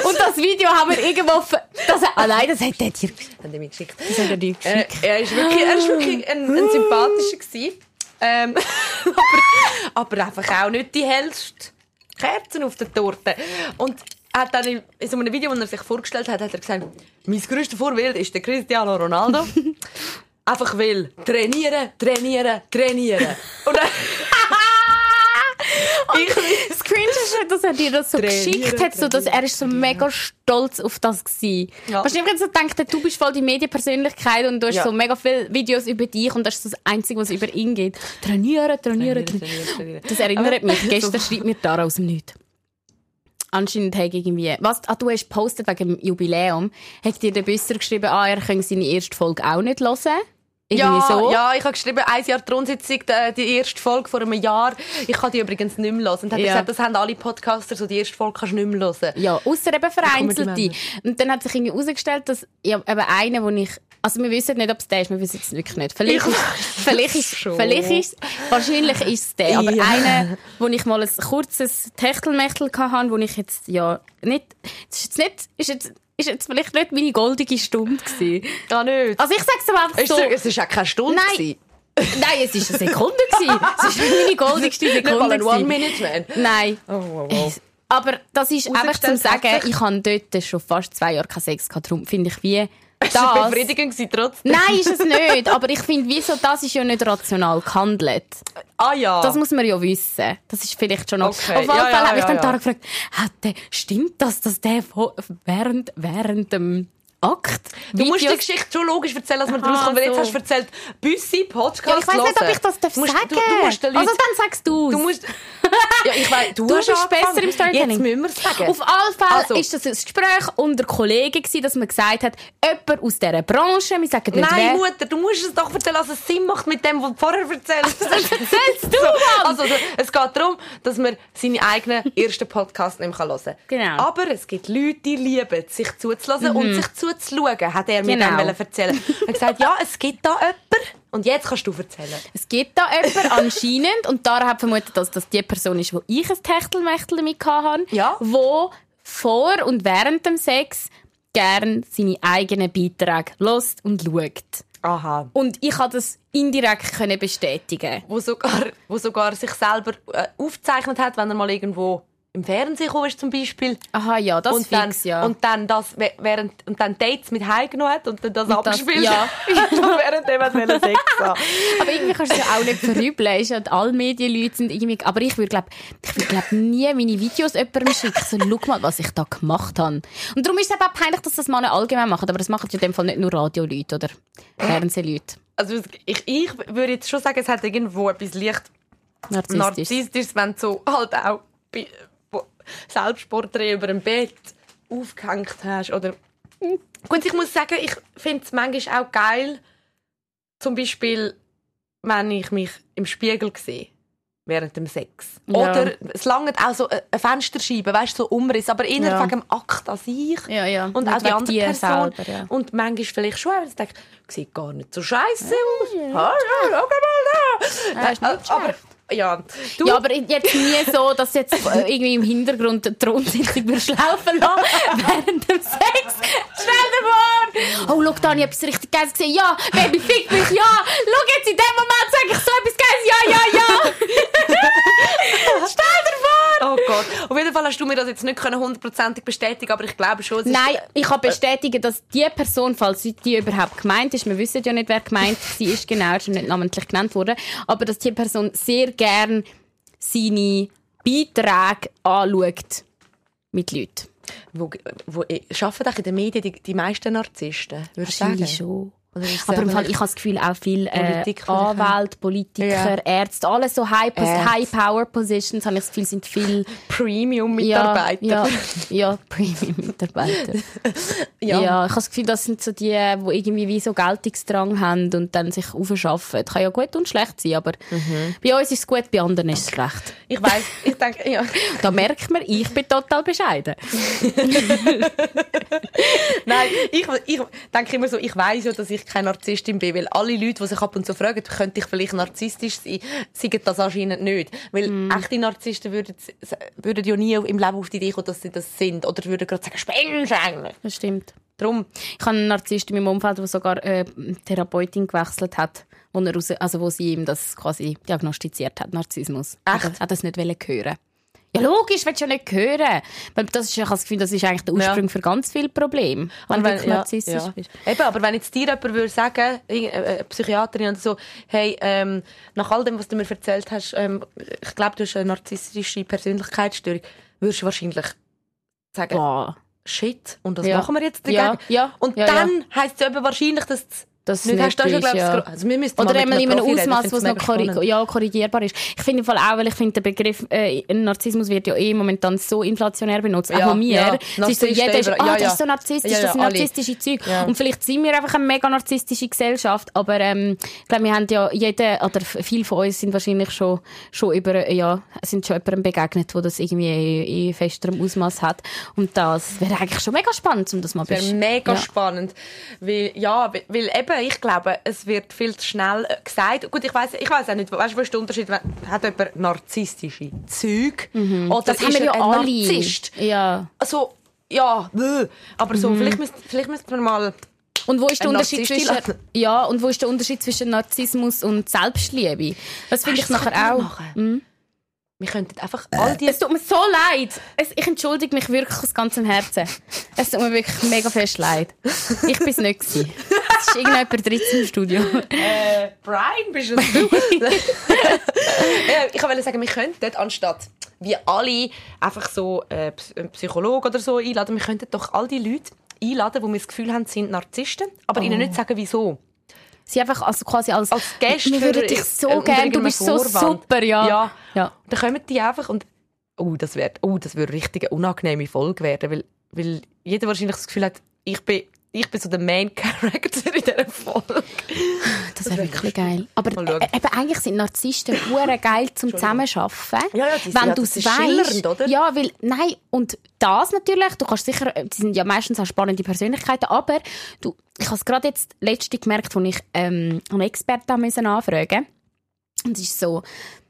Du, und das Video haben wir irgendwo... Das, ah nein, das hat er dir Haben die mir geschickt. das hat er dir Äh, geschickt. er ist wirklich, er ist wirklich ein, ein sympathischer gewesen. Ähm, aber, aber einfach auch nicht die hellste Kerzen auf der Torte. Und er hat dann in, in so einem Video, wo er sich vorgestellt hat, hat er gesagt, mein grösster Vorbild ist der Cristiano Ronaldo. einfach will trainieren, trainieren, trainieren. Und dann, ich, Das Cringe ist, dass er dir das so Trainieren, geschickt hat, so, dass er ist so mega stolz auf das war. Ja. Wahrscheinlich hat er so gedacht, du bist voll die Medienpersönlichkeit und du hast Ja. so mega viele Videos über dich und das ist das Einzige, was über ihn geht. Trainieren, trainieren, trainieren. trainieren, trainieren. Das erinnert Aber- mich. Gestern schreibt mir Dara aus dem Nichts. Anscheinend hat irgendwie, was, ah, du hast gepostet wegen dem Jubiläum, hat dir der Büsser geschrieben, ah, er könne seine erste Folge auch nicht hören. Irgendwie Ja, so. ja, ich habe geschrieben, ein Jahr Thronsitzung, die, die erste Folge vor einem Jahr. Ich kann die übrigens nicht mehr hören. Und hat Ja. gesagt, das haben alle Podcaster, so die erste Folge kannst du nicht mehr hören. Ja, außer eben vereinzelte. Und dann hat sich irgendwie herausgestellt, dass ja, eben einer, wo ich, also wir wissen nicht, ob es der ist, wir wissen es wirklich nicht. Vielleicht, Ich ist, vielleicht ist, vielleicht ist, wahrscheinlich ist es der. Aber Ja. einer, wo ich mal ein kurzes Techtelmechtel hatte, wo ich jetzt, ja, nicht, ist jetzt nicht, ist jetzt, ist jetzt vielleicht nicht meine goldige Stunde gewesen. Ja, nicht. Also ich sag's aber einfach so. es, ist auch keine Stunde. Nein. gewesen. Nein, es ist eine Sekunde gewesen. Es ist nicht meine goldigste Nicht mal Sekunde ein gewesen. One-Minute-Man. Nein. Oh, wow, wow. Aber das ist einfach zum Sagen, ich habe dort schon fast zwei Jahre keinen Sex gehabt. Darum finde ich wie, Es das... war befriedigend trotzdem. Nein, ist es nicht. Aber ich finde, wieso, das ist ja nicht rational gehandelt. Ah ja. Das muss man ja wissen. Das ist vielleicht schon noch... Okay. Auf jeden Ja, Fall ja, habe ich ja, dann ja. Gefragt, hat stimmt das, dass der während, während dem Akt Du musst die Videos- Geschichte schon logisch erzählen, dass man Aha, rauskommt. Weil jetzt so. hast du erzählt, Büssi, Podcast Ja, ich weiß nicht, ob ich das darf musst, sagen Du, du musst den Leuten... Also dann sagst du du musst... Ja, ich weiss, du, Du bist besser im Storytelling. Jetzt müssen wir sagen. Auf alle Fälle Also. ist das ein Gespräch unter Kollegen gewesen, dass man gesagt hat, jemand aus dieser Branche, wir sagen nicht Nein, wer. Mutter, du musst es doch erzählen, dass es Sinn macht mit dem, was du vorher erzählst. Was erzählst du, Mann? Also, es geht darum, dass man seine eigenen ersten Podcast nicht mehr hören kann. Genau. Aber es gibt Leute, die lieben sich zuzulassen und sich zuzuschauen, hat er mir Genau. dann wollen erzählen. Er hat gesagt, ja, es gibt da jemanden und jetzt kannst du erzählen. Es gibt da jemanden anscheinend, und Tara hat vermutet, dass das die Person ist, wo ich ein Techtelmechtel damit hatte, Ja. wo vor und während dem Sex gern seine eigenen Beiträge lost und schaut. Aha. Und ich konnte das indirekt können bestätigen. Wo sogar, wo sogar sich selber äh, aufgezeichnet hat, wenn er mal irgendwo im Fernsehen gekommen ist zum Beispiel. Aha, ja, das und fix, dann, ja. Und dann das wä- während und dann Dates mit heimgenommen hat und dann das das- abgespielt ja. und während dem hat er Sex haben. Aber irgendwie kannst du es ja auch nicht verübeln. Ist ja, alle Medienleute sind irgendwie, aber ich würde glaub, ich würde glaub nie meine Videos jemandem schicken. So, schau mal, was ich da gemacht habe. Und darum ist es eben auch peinlich, dass das Männer allgemein machen. Aber das machen ja in dem Fall nicht nur Radioleute oder Fernsehleute. Also ich, ich würde jetzt schon sagen, es hat irgendwo etwas leicht Narzisstisch. Narzisstisches, wenn du so halt auch Selbstporträt über dem Bett aufgehängt hast. Oder Gut, ich muss sagen, ich finde es manchmal auch geil, zum Beispiel, wenn ich mich im Spiegel sehe. Während dem Sex. Ja. Oder es langt auch so eine Fensterscheibe, weißt du, so Umriss, aber eher Ja. wegen dem Akt an sich. Ja, ja. Und Nicht auch die andere Person. selber, ja. Und manchmal vielleicht schon, weil ich denke, sieht gar nicht so scheiße aus. Ah, ja, schau mal da. Ja, Äh, aber, ja. Du, Ja, aber jetzt nie so, dass jetzt äh, irgendwie im Hintergrund die Thronsitzung würdest laufen lassen während dem Sex. Stell dir vor! Oh, schau, da habe ich etwas richtig Geiles gesehen. Ja, Baby, fick mich, ja! Schau jetzt, in dem Moment sage ich so etwas Geiles. Ja, ja, ja! Stell dir Gott. Auf jeden Fall hast du mir das jetzt nicht hundertprozentig bestätigen, aber ich glaube schon, es Nein, ist, ich kann bestätigen, dass die Person, falls die überhaupt gemeint ist, wir wissen ja nicht, wer gemeint sie ist, genau, ist nicht namentlich genannt worden, aber dass die Person sehr gern seine Beiträge anschaut mit Leuten. wo, wo äh, arbeiten in den Medien die, die meisten Narzissten, würde ich sagen. Wahrscheinlich schon. Aber im Fall, ich habe das Gefühl, auch viele äh. Anwälte, Politiker, Ja. Ärzte, alles so. High-Power-Positions, habe ich das Gefühl, sind viel Premium-Mitarbeiter. Ja, ja, ja Premium-Mitarbeiter. Ja. Ja. ich habe das Gefühl, das sind so die, die irgendwie wie so Geltungsdrang haben und dann sich aufschaffen. Kann ja gut und schlecht sein, aber Mhm. bei uns ist es gut, bei anderen ist es schlecht. Ich weiß, ich denke, ja. Da merkt man, ich bin total bescheiden. Nein, ich, ich denke immer so, ich weiß ja, dass ich keine Narzisstin bin, weil alle Leute, die sich ab und zu fragen, könnte ich vielleicht narzisstisch sein, sagen das anscheinend nicht. Weil Mhm. echte Narzissten würden, würden ja nie im Leben auf die Idee kommen, dass sie das sind. Oder würden gerade sagen, spinnst eigentlich? Das stimmt. Drum, Ich habe einen Narzisst in meinem Umfeld, der sogar äh, Therapeutin gewechselt hat, wo, er raus, also wo sie ihm das quasi diagnostiziert hat, Narzissmus. Hat er, Echt? hat es nicht wollen hören. Ja, logisch, willst du ja nicht hören. Weil das ist, ich habe das Gefühl, das ist eigentlich der Ursprung für ganz viele Probleme. Wenn du wirklich narzisstisch ja. bist. Eben, aber wenn jetzt dir jemand würde sagen, irgend- äh, eine Psychiaterin oder so, hey, ähm, nach all dem, was du mir erzählt hast, ähm, ich glaube, du hast eine narzisstische Persönlichkeitsstörung, würdest du wahrscheinlich sagen, Boah. shit, und was Ja. machen wir jetzt dagegen? Ja, ja, Und ja, dann heisst es eben wahrscheinlich, dass du Das nicht hast. Das ist ja, glaub das also wir Oder mal eben mit in einem Ausmaß, wo es noch korrig ja, korrigierbar ist. Ich finde Fall auch, weil ich finde, der Begriff äh, Narzissmus wird ja eh momentan so inflationär benutzt, auch Ja, von mir. ja. Es ist so, jeder ist, ah, das ist so narzisstisch, das sind narzisstische Zeug. Und vielleicht sind wir einfach eine mega narzisstische Gesellschaft, aber ähm, ich glaube, wir haben ja jeder, oder viele von uns sind wahrscheinlich schon, schon über, ja, sind schon jemandem begegnet, wo das irgendwie in, in festerem Ausmaß hat. Und das wäre eigentlich schon mega spannend, um das mal Das besch- wäre mega spannend. Weil, ja, weil- weil eben, ich glaube, es wird viel zu schnell äh, gesagt. Gut, ich weiß ich auch nicht, weißt du, was ist der Unterschied? Hat jemand narzisstische Züge? Oder Mhm. Das haben ist wir ja er ein alle. Narzisst? Ja. Also, ja, aber so, Mhm. vielleicht müsste vielleicht müsste man mal... Und wo ist der Unterschied zwischen ja und wo ist der Unterschied zwischen Narzissmus und Selbstliebe? Das finde ich das nachher auch. machen. Mhm. Wir könnten einfach all die... Es tut mir so leid. Es, ich entschuldige mich wirklich aus ganzem Herzen. Es tut mir wirklich mega fest leid. Ich bin es nicht. Gewesen. Es ist irgendjemand drittes im Studio. Äh, Brian, bist du? ja, ich wollte sagen, wir könnten, anstatt wie alle einfach so äh, einen Psychologen oder so einladen, wir könnten doch all die Leute einladen, die wir das Gefühl haben, sind Narzissten, aber ihnen nicht sagen, wieso. Sie einfach also quasi als, Als Gäste Wir würden dich so gerne, du bist so Vorwand. super, ja. Ja. ja. Dann kommen die einfach und oh, das wird, oh, das würde richtig eine unangenehme Folge werden, weil, weil jeder wahrscheinlich das Gefühl hat, ich bin, ich bin so der Main Character in dieser Folge. Das wäre wirklich geil. Aber äh, eben, eigentlich sind Narzissten hure geil zum Zusammenarbeiten. Ja, ja, die wenn ja, du das es weißt. oder? Ja, weil, nein, und das natürlich, du kannst sicher, die sind ja meistens auch spannende Persönlichkeiten, aber du, ich habe es gerade jetzt letzte gemerkt, als ich ähm, einen Experten anfragen und es ist so,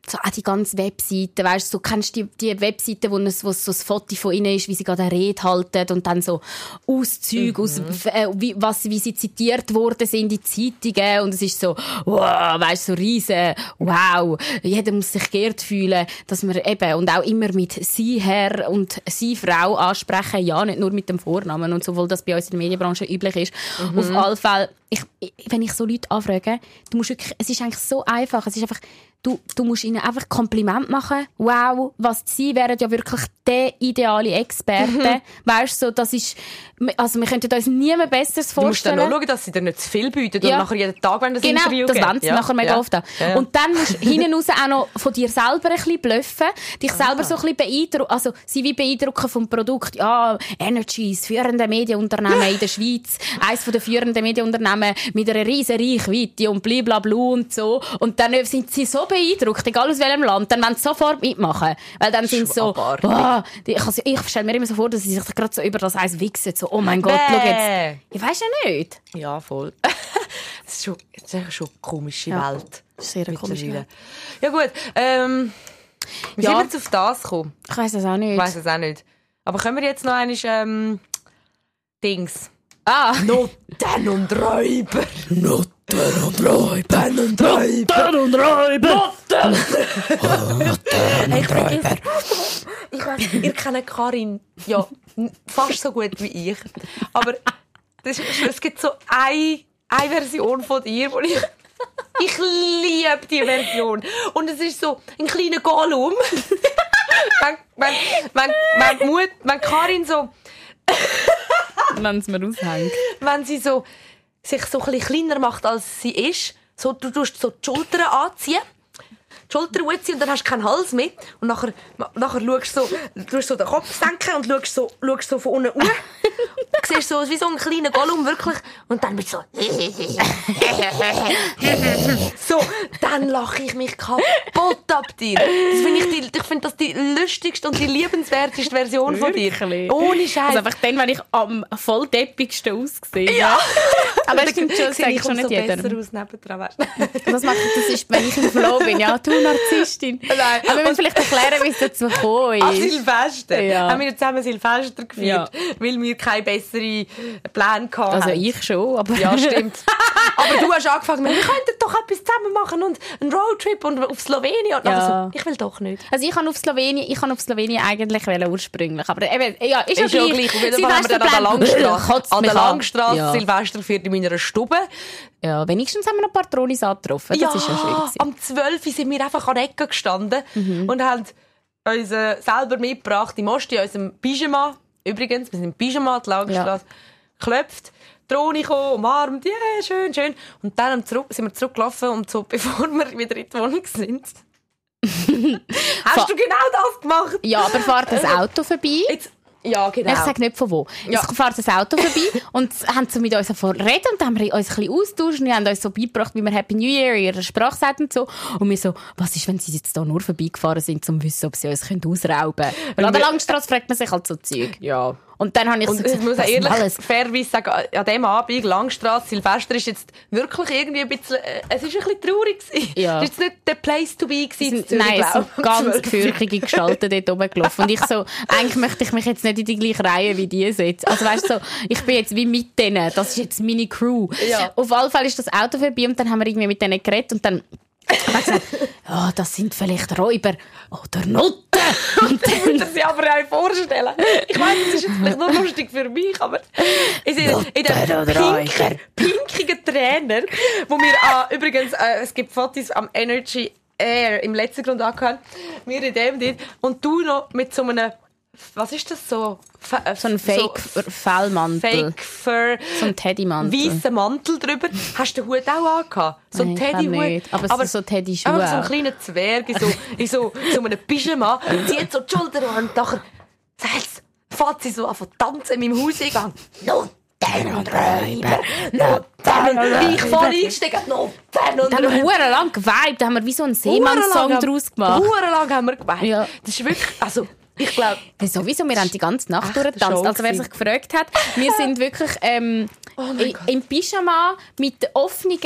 so auch die ganze Webseite, weißt du, so, kennst du die, die Webseite, wo, es, wo so ein Foto von ihnen ist, wie sie gerade eine Rede halten und dann so Auszüge aus, äh, wie, was, wie sie zitiert worden sind in Zeitungen und es ist so, wow, weißt du, so riesen, wow, jeder muss sich geehrt fühlen, dass wir eben, und auch immer mit sie Herr und sie Frau ansprechen, ja, nicht nur mit dem Vornamen und so, weil das bei uns in der Medienbranche üblich ist. Auf alle Fälle, ich, wenn ich so Leute anfrage, du musst wirklich, es ist eigentlich so einfach, es ist einfach, du, du musst ihnen einfach Kompliment machen. Wow, was sie wären ja wirklich der ideale Experte. Weißt du, so, das ist, also wir könnten uns niemand Besseres Du musst dann vorstellen. noch schauen, dass sie dir nicht zu viel bieten Ja. und nachher jeden Tag, wenn das Genau, Interview das wollen sie nachher mega oft auch. Ja, ja. Und dann musst du hinten raus auch noch von dir selber ein bisschen bluffen, dich Ah. selber so ein bisschen beeindrucken, also sie wie beeindrucken vom Produkt. Ja, Energy, das führende Medienunternehmen in der Schweiz, eines der führenden Medienunternehmen mit einer riesen Reichweite und blablabla und so. Und dann sind sie so beeindruckt, egal aus welchem Land, dann wollen sie sofort mitmachen. Weil dann sind sie so, boah, ich, also ich stelle mir immer so vor, dass sie sich gerade so über das Eis wichsen, so, oh mein Gott, schau jetzt. Bäh. Ich weiß ja nicht. Ja, voll. das ist schon, das ist schon eine komische Ja, Welt. sehr Mittlerweile. Ja gut, ähm, wie Ja. sind wir jetzt auf das gekommen? Ich weiß es auch nicht. Ich weiss es auch nicht. Aber können wir jetzt noch einmal, ähm, Dings. Ah, Noten und Räuber. Noten und Räuber. Noten und Räuber. und Räuber. Hey, ich vergesse. Ich weiss, ihr kennt Karin ja fast so gut wie ich. Aber das es gibt so eine, eine Version von dir, wo ich. Ich liebe die Version. Und es ist so ein kleiner Gollum. wenn, wenn, wenn, wenn, Mut, wenn Karin so, Wenn es mir aushängt. wenn sie so, sich so ein kleiner macht, als sie ist, so, du tust so die Schultern anziehen, die Schultern hochziehen und dann hast du keinen Hals mehr. Und nachher, nachher schaust du so, tust so den Kopf senken und schaust so, schaust so von unten hoch. Du siehst so wie so ein kleiner Gollum, wirklich. Und dann bist du so... so, dann lache ich mich kaputt ab dir. Das finde ich, die, ich finde das die lustigste und die liebenswerteste Version von dir. Wirklich? Ohne Scheiß. Also einfach dann, wenn ich am voll deppigsten aussehe. Ja. Aber es stimmt schon, Sehe ich schon so nicht besser jedem. aus nebendran. Das mache ich, das ist, wenn ich im Flow bin. Ja, du Narzisstin. Nein. Aber wir müssen vielleicht erklären, wie es dazu gekommen An ist. Silvester Ja. haben wir zusammen Silvester geführt, Ja. weil wir keine besseren Pläne hatten. Also ich schon, aber... Ja, stimmt. Aber du hast angefangen, wir könnten doch etwas zusammen machen und einen Roadtrip und auf Slowenien. Und Ja. so, ich will doch nicht. Also ich kann auf Slowenien, ich kann auf Slowenien eigentlich wollen, ursprünglich, aber eben, ja, ist, Ist ja gleich. Auf jeden Fall haben wir dann an der Langstrasse, an der an. Langstrasse Ja. Silvester gefeiert in meiner Stube. Ja, wenigstens haben wir ein paar Tronis angetroffen. Das ist ja schön. gewesen. am 12. Uhr sind wir einfach an der Ecke gestanden Mhm. und haben uns äh, selber mitgebracht, im Osten in unserem Pyjama. Übrigens, wir sind im Pyjama, die Langstrasse, geklopft. Drohne gekommen, umarmt, yeah, schön, schön. Und dann zurück, sind wir zurückgelaufen und so, bevor wir wieder in die Wohnung sind. Hast du genau das gemacht? Ja, aber fährt das Auto vorbei? Jetzt, ja, genau. Ich sage nicht von wo. Ja. Es fährt das Auto vorbei und haben so mit uns davon reden und dann haben wir uns ein bisschen austauscht und haben uns so beigebracht, wie wir Happy New Year in ihrer Sprache sagen und so. Und wir so, was ist, wenn sie jetzt da nur vorbeigefahren sind, um zu wissen, ob sie uns können ausrauben können? Weil an der Langstrasse fragt man sich halt so Zeug. ja. Und dann habe ich so Und ich muss auch ehrlich alles. fairerweise sagen, an diesem Abend, Langstrasse, Silvester, ist jetzt wirklich irgendwie ein bisschen, äh, es ist ein bisschen traurig gewesen. Ja. Es ist jetzt nicht der Place to be gewesen. Zürich, nein, es sind ganz gefürchtige Gestalten dort oben gelaufen. Und ich so, eigentlich möchte ich mich jetzt nicht in die gleiche Reihe wie die setzen. Also weißt du, so, ich bin jetzt wie mit denen. Das ist jetzt meine Crew. Ja. Auf alle Fall ist das Auto vorbei und dann haben wir irgendwie mit denen geredet und dann gesagt, ja, das sind vielleicht Räuber oder Nutten. Und Ich würde sich aber auch vorstellen. Ich meine, das ist jetzt vielleicht nur lustig für mich, aber in, in den pinken, pinkigen Trainer, wo wir ah, übrigens, äh, es gibt Fotos am Energy Air im letzten Grund angehört, wir in dem dort, und du noch mit so einem, was ist das so? F äh, so ein Fake-Fellmantel. Fake Fur. So ein Teddymantel. Weißen Mantel drüber. Hast du den Hut auch angehabt? So ein Teddyhut. Aber sind so Teddyschuhe Einfach so ein kleiner Zwerg in so, in so, so einem Pyjama. Zieht so die Schulter und nachher sagt fährt sie so an von tanzen in meinem Hauseingang. Nutten und Räuber. Nutten und ich voll eingestiegen. Nutten und Da haben wir Räuber. hure lang geweibt, da haben wir wie so einen Seemann-Song Hurenlang daraus gemacht. Hurenlang haben wir geweint. Ja. Das ist wirklich, also, ich glaube, Sowieso, wir haben die ganze Nacht durchgetanzt. Also wer sich gefragt hat, wir sind wirklich ähm, Gott. im Pyjama mit offenen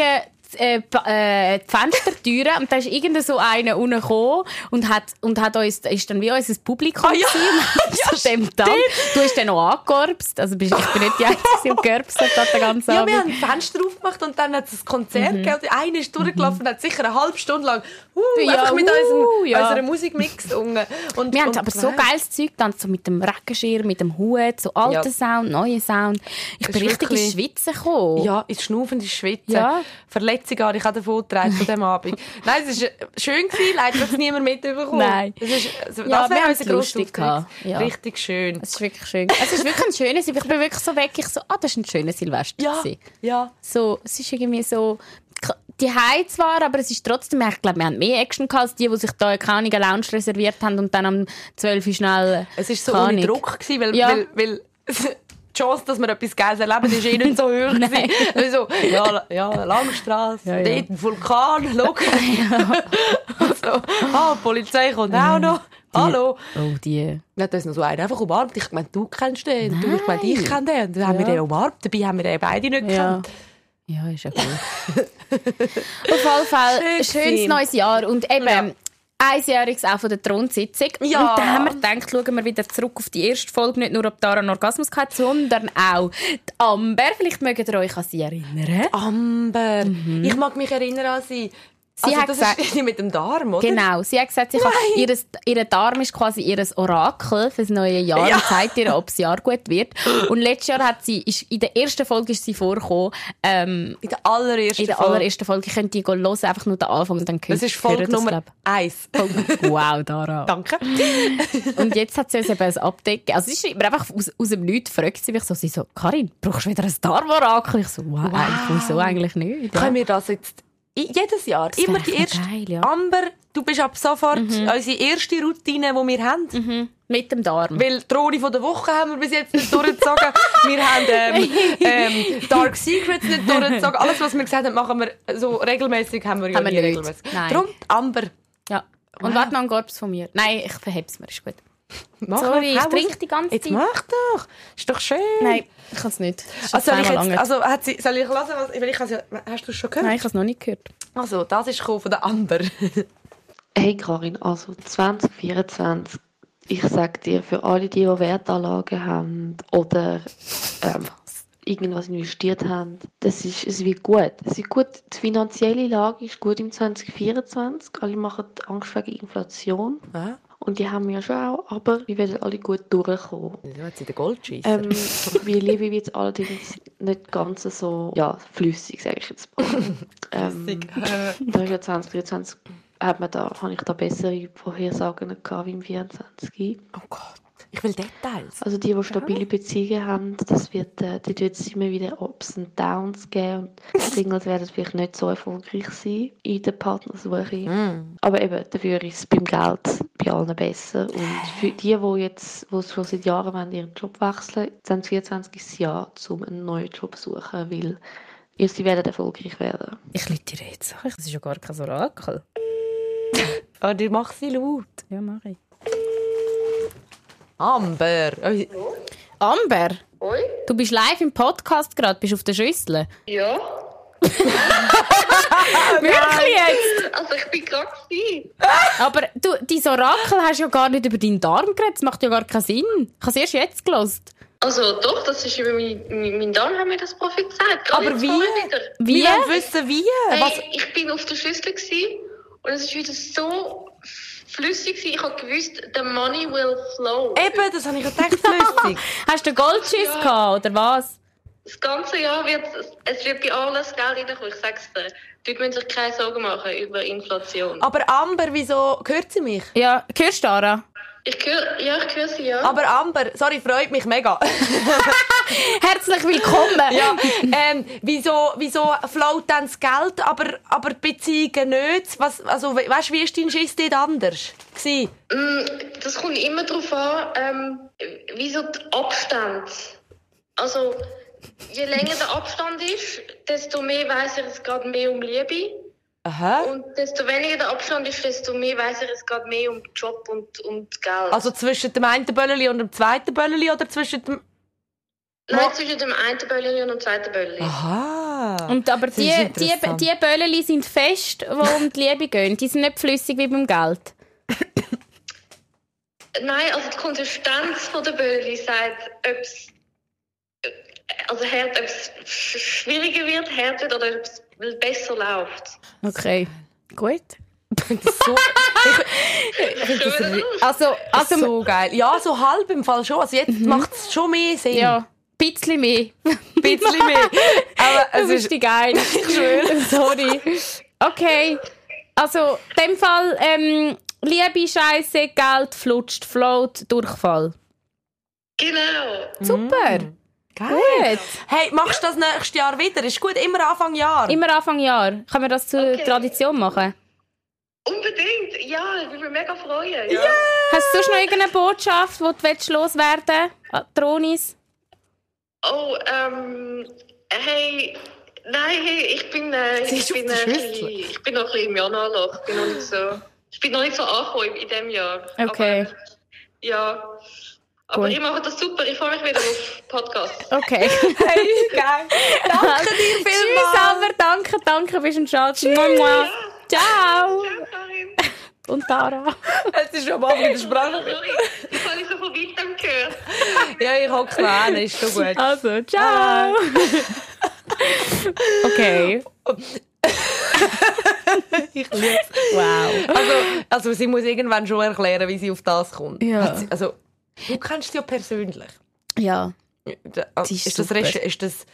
äh, äh, Fenstertüren und da ist irgend so einer unten gekommen und hat, und hat uns, ist dann wie unser Publikum Ah, ja. ja, dem Tag. Du hast dann noch angegorbst, also bist, ich bin nicht die Einzige, die gegorbst hat den ganzen Ja, Abend. wir haben ein Fenster aufgemacht und dann hat es ein Konzert Mhm. gegeben. Einer ist durchgelaufen und hat sicher eine halbe Stunde lang uh, Ja, einfach mit uh, unserem, ja. unserer Musik mitgesungen. Und, Wir haben und aber so geiles Zeug dann so mit dem Regenschirm, mit dem Hut, so alten Ja. Sound, neuen Sound. Ich Das bin richtig wirklich- ins Schwitzen gekommen. Ja, ins Schnaufen, ins Schwitzen. Ja. Verletzungen habe ich auch davon getragen von diesem Abend. Nein, es war schön, gewesen, leider hat es niemand mitbekommen. Nein. Das, ist, also, Ja, das wir wäre unser es lustig. Ja. Richtig schön. Es ist wirklich schön. Es ist wirklich ein schönes, ich bin wirklich so weg, ich so, ah, das ist ein schöner Silvester. Ja, gewesen. ja. So, es ist irgendwie so, die Hause zwar, aber es ist trotzdem, ich glaube, wir haben mehr Action gehabt als die, die sich da keine Lounge reserviert haben und dann am 12 Uhr schnell, Es war so ohne. Druck, gewesen, weil, Ja. weil, weil Chance, dass wir etwas Geiles erleben, ist eh nicht so hoch. Nein. Also, ja, ja, Langstrasse, Ja, ja. dort ein Vulkan, schau. so, ah, die Polizei kommt auch noch. Hallo. Oh, die. Dann hat uns noch so einen einfach umarmt. Ich meine, du kennst den. Und Du, ich meine, ich Nein. kenne den. Und dann haben wir Ja. den umarmt. Dabei haben wir den beide nicht Ja. gekannt. Ja, ist ja gut. Auf jeden Fall, Schön schönes neues Jahr. Und eben, Ja. Einjähriges auch von der Thronsitzung. Ja. Und dann haben wir gedacht, schauen wir wieder zurück auf die erste Folge. Nicht nur, ob Dara einen Orgasmus hatte, sondern auch die Amber. Vielleicht mögt ihr euch an sie erinnern. Amber. Ich mag mich erinnern an sie. Sie also, hat das gesagt- ist mit dem Darm, oder? Genau. Sie hat gesagt, sie kann, ihr, ihr Darm ist quasi ihr Orakel fürs neue Jahr Ja. und zeigt ihr, ob das Jahr gut wird. Und letztes Jahr hat sie, ist, in der ersten Folge ist sie vorgekommen, ähm, In der allerersten in der Folge. allerersten Folge. Ich könnt die hören, einfach nur den Anfang und dann Das ist Folge Nummer eins. Wow, Dara. Danke. Und jetzt hat sie uns eben ein Update gegeben. Also sie schreibt mir einfach aus, aus dem Nichts, fragt sie mich so, sie so, Karin, brauchst du wieder ein Darmorakel? Ich so, wow, Wow. Eigentlich, wieso eigentlich nicht? Ja. Können wir das jetzt jedes Jahr, immer wäre die erste. geil, ja. Amber, du bist ab sofort unsere erste Routine, die wir haben. Mit dem Darm. Weil die Drohne von der Woche haben wir bis jetzt nicht durchgezogen. wir haben ähm, ähm, Dark Secrets nicht durchgezogen. Alles, was wir gesagt haben, machen wir so regelmäßig, haben wir ja Haben wir nie nicht. regelmäßig. Nein. Darum, Amber, Ja. Und warte noch einen Gorbs von mir. Nein, ich verheb's mir, ist gut. Mach Sorry, ich trinke die ganze Jetzt Zeit. mach doch. Ist doch schön. Nein, ich kann es nicht. Also, soll ich jetzt, also hat sie, soll ich hören, was, weil ich ja, hast du es schon gehört? Nein, ich habe es noch nicht gehört. Also, das ist von der Amber. Hey Karin, also 2024, ich sag dir, für alle, die, die Wertanlagen haben oder ähm, irgendwas investiert haben, das ist, es wird gut. Es wird gut. Die finanzielle Lage ist gut im 2024. Alle machen Angst wegen Inflation. Ah, Und die haben wir ja schon auch, aber wir werden alle gut durchkommen. jetzt sind der Goldscheisser. Ähm, wie Liebe wird allerdings nicht ganz so ja, flüssig, sage ich jetzt mal. ähm, da ist ja 2023 hat man da, habe ich da bessere Vorhersagen gehabt wie im 24. oh Gott, ich will Details. Also die, die stabile Beziehungen haben, das wird, äh, dort wird es immer wieder Ups und Downs geben und Singles werden vielleicht nicht so erfolgreich sein in der Partnersuche. Mm. Aber eben, dafür ist es beim Geld bei allen besser. Und für die, die jetzt, die schon seit Jahren wollen, ihren Job wechseln, 2024 ist das Jahr, um einen neuen Job zu suchen, weil ihr sie werden erfolgreich werden. Ich lüte dir jetzt. Das ist ja gar kein Orakel. Ah, die macht sie laut. Ja, mach ich. Amber. Oh, Amber, Oi? du bist live im Podcast gerade, bist auf der Schüssel. Ja? Wirklich jetzt? Also ich bin gerade. Aber du, dein Orakel hast ja gar nicht über deinen Darm geredet. Das macht ja gar keinen Sinn. Ich habe es erst jetzt gelost. Also doch, das ist über mein, mein, mein Darm haben mir das prophezeit. Gerade Aber wie? Wieder. Wie? Wir wissen, wie. Hey, Was? ich bin auf der Schüssel Und es ist wieder so flüssig. gewesen. Ich habe gewusst, the money will flow. Eben, das habe ich gedacht, flüssig. Hast du Goldschiss Ja. gehabt, oder was? Das ganze Jahr wird es wird bei alles Geld reinkommen. Ich sag's dir. Die Leute müssen sich keine Sorgen machen über Inflation. Aber Amber, wieso hört sie mich? Ja, hörst du, Dara? Ich höre, ja, ich höre sie, ja. Aber Amber, sorry, freut mich mega. Herzlich willkommen. ja, ähm, wieso, wieso float dann das Geld, aber, aber die Beziehungen nicht? Was, also, we- weißt wie ist dein Schiss dort anders? Gewesen? Mm, Das kommt immer darauf an, ähm, wieso der Abstand. Also, je länger der Abstand ist, desto mehr weiss er, es geht mehr um Liebe. Aha. Und desto weniger der Abstand ist, desto mehr weiss er, es geht mehr um Job und um Geld. Also zwischen dem einen Bölleli und dem zweiten Bölleli oder zwischen dem... Nein, zwischen dem einen Böllchen und dem zweiten Böllchen. Aha. Und aber die, die, die Bölleli sind fest, die um die Liebe gehen. Die sind nicht flüssig wie beim Geld. Nein, also die Konsistenz von der Böllchen sagt, ob es also hart, ob es sch- schwieriger wird, hart wird oder ob es besser läuft. Okay. Gut. so, ich ri- Also, also so geil. Ja, so halb im Fall schon. Also jetzt macht es schon mehr Sinn. ja, ein bisschen mehr. Ein bisschen mehr. Aber Das es ist ist... die geil. Ich schwöre. Sorry. Okay. Also, in dem Fall, ähm, Liebe, Scheiße, Geld, flutscht, float, Durchfall. Genau. Super. Geil. Gut. Hey, machst du das nächstes Jahr wieder? Ist gut, immer Anfang Jahr. Immer Anfang Jahr. Können wir das zur Okay. Tradition machen? Unbedingt, ja, ich würde mich mega freuen. Ja. Hast du sonst noch irgendeine Botschaft, die du willst loswerden willst? An Tronis? Oh, ähm, hey, nein, hey, ich bin, äh, ich bin, äh, ich, ich bin noch ein bisschen im Januarloch. Ich bin noch nicht so, ich bin noch nicht so angekommen in diesem Jahr. Okay. Aber, ja, aber Gut. ich mache das super. Ich freue mich wieder auf Podcast. Okay. Hey, geil. Danke dir Tschüss, vielmals. aber danke, danke, bist ein Schatz. Mua, mua. Ciao. Ciao, Karin. Und Tara. Es ist schon am Abend in der Sprache. Sorry, ich habe nicht so von weitem gehört. Ja, ich hocke noch an, ist schon gut. Also, ciao. okay. Ich liebe es. Wow. Also, also, sie muss irgendwann schon erklären, wie sie auf das kommt. Ja. Also, du kennst sie ja persönlich. Ja. Also, Sie ist ist, das. Reche- ist das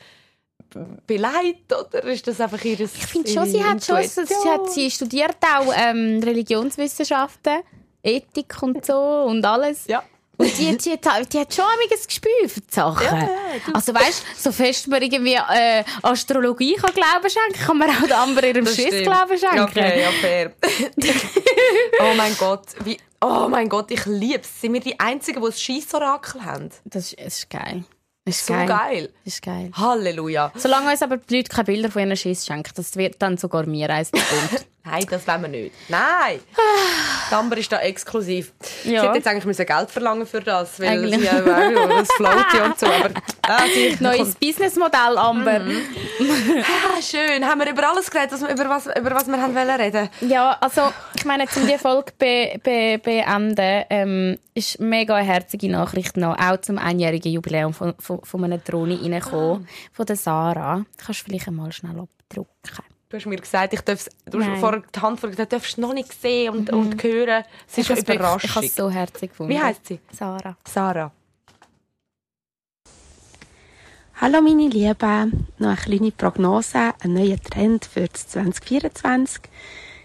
beleidigt oder ist das einfach ihr Ich finde schon, sie hat schon, sie, hat, sie studiert auch ähm, Religionswissenschaften, Ethik und so und alles. Ja. Und die, die, hat- die hat schon ein Gespür für die Sachen. Ja, ja, du- also weißt so fest man irgendwie äh, Astrologie kann Glauben schenken, kann man auch den anderen ihrem Das Schiss. Glauben schenken. Okay, ja, fair. oh mein Gott, wie, oh mein Gott, ich liebe es. Sind wir die Einzigen, die ein Scheissorakel haben? Das, ist, das ist geil. Das ist So geil. geil. Das ist geil. Halleluja. Solange uns aber die Leute keine Bilder von ihren Schiss schenken, das wird dann sogar mir eins Punkt. Nein, das wollen wir nicht. Nein! Die Amber ist da exklusiv. Sie Ja. hätte jetzt eigentlich müssen Geld verlangen für das, weil Eigentlich. sie ja das floaty und so. Aber ah, sie, Neues Businessmodell, Amber. Ah, schön. Haben wir über alles geredet, was wir, über, was, über was wir haben wollen reden? Ja, also ich meine, zum die Folge be, be, beenden, ähm, ist mega eine herzige Nachricht noch, auch zum einjährigen Jubiläum von, von, von einer Drohne reingekommen, von der Sarah. Kannst du vielleicht einmal schnell abdrucken? Du hast mir gesagt, ich darf's, du hast vor die Hand vor gesagt, du darfst es noch nicht sehen und, und hören. Es ist eine wirklich- Ich habe es so herzig gefunden. Wie heisst sie? Sarah. Sarah. Hallo meine Lieben, noch eine kleine Prognose, ein neuer Trend für das 2024.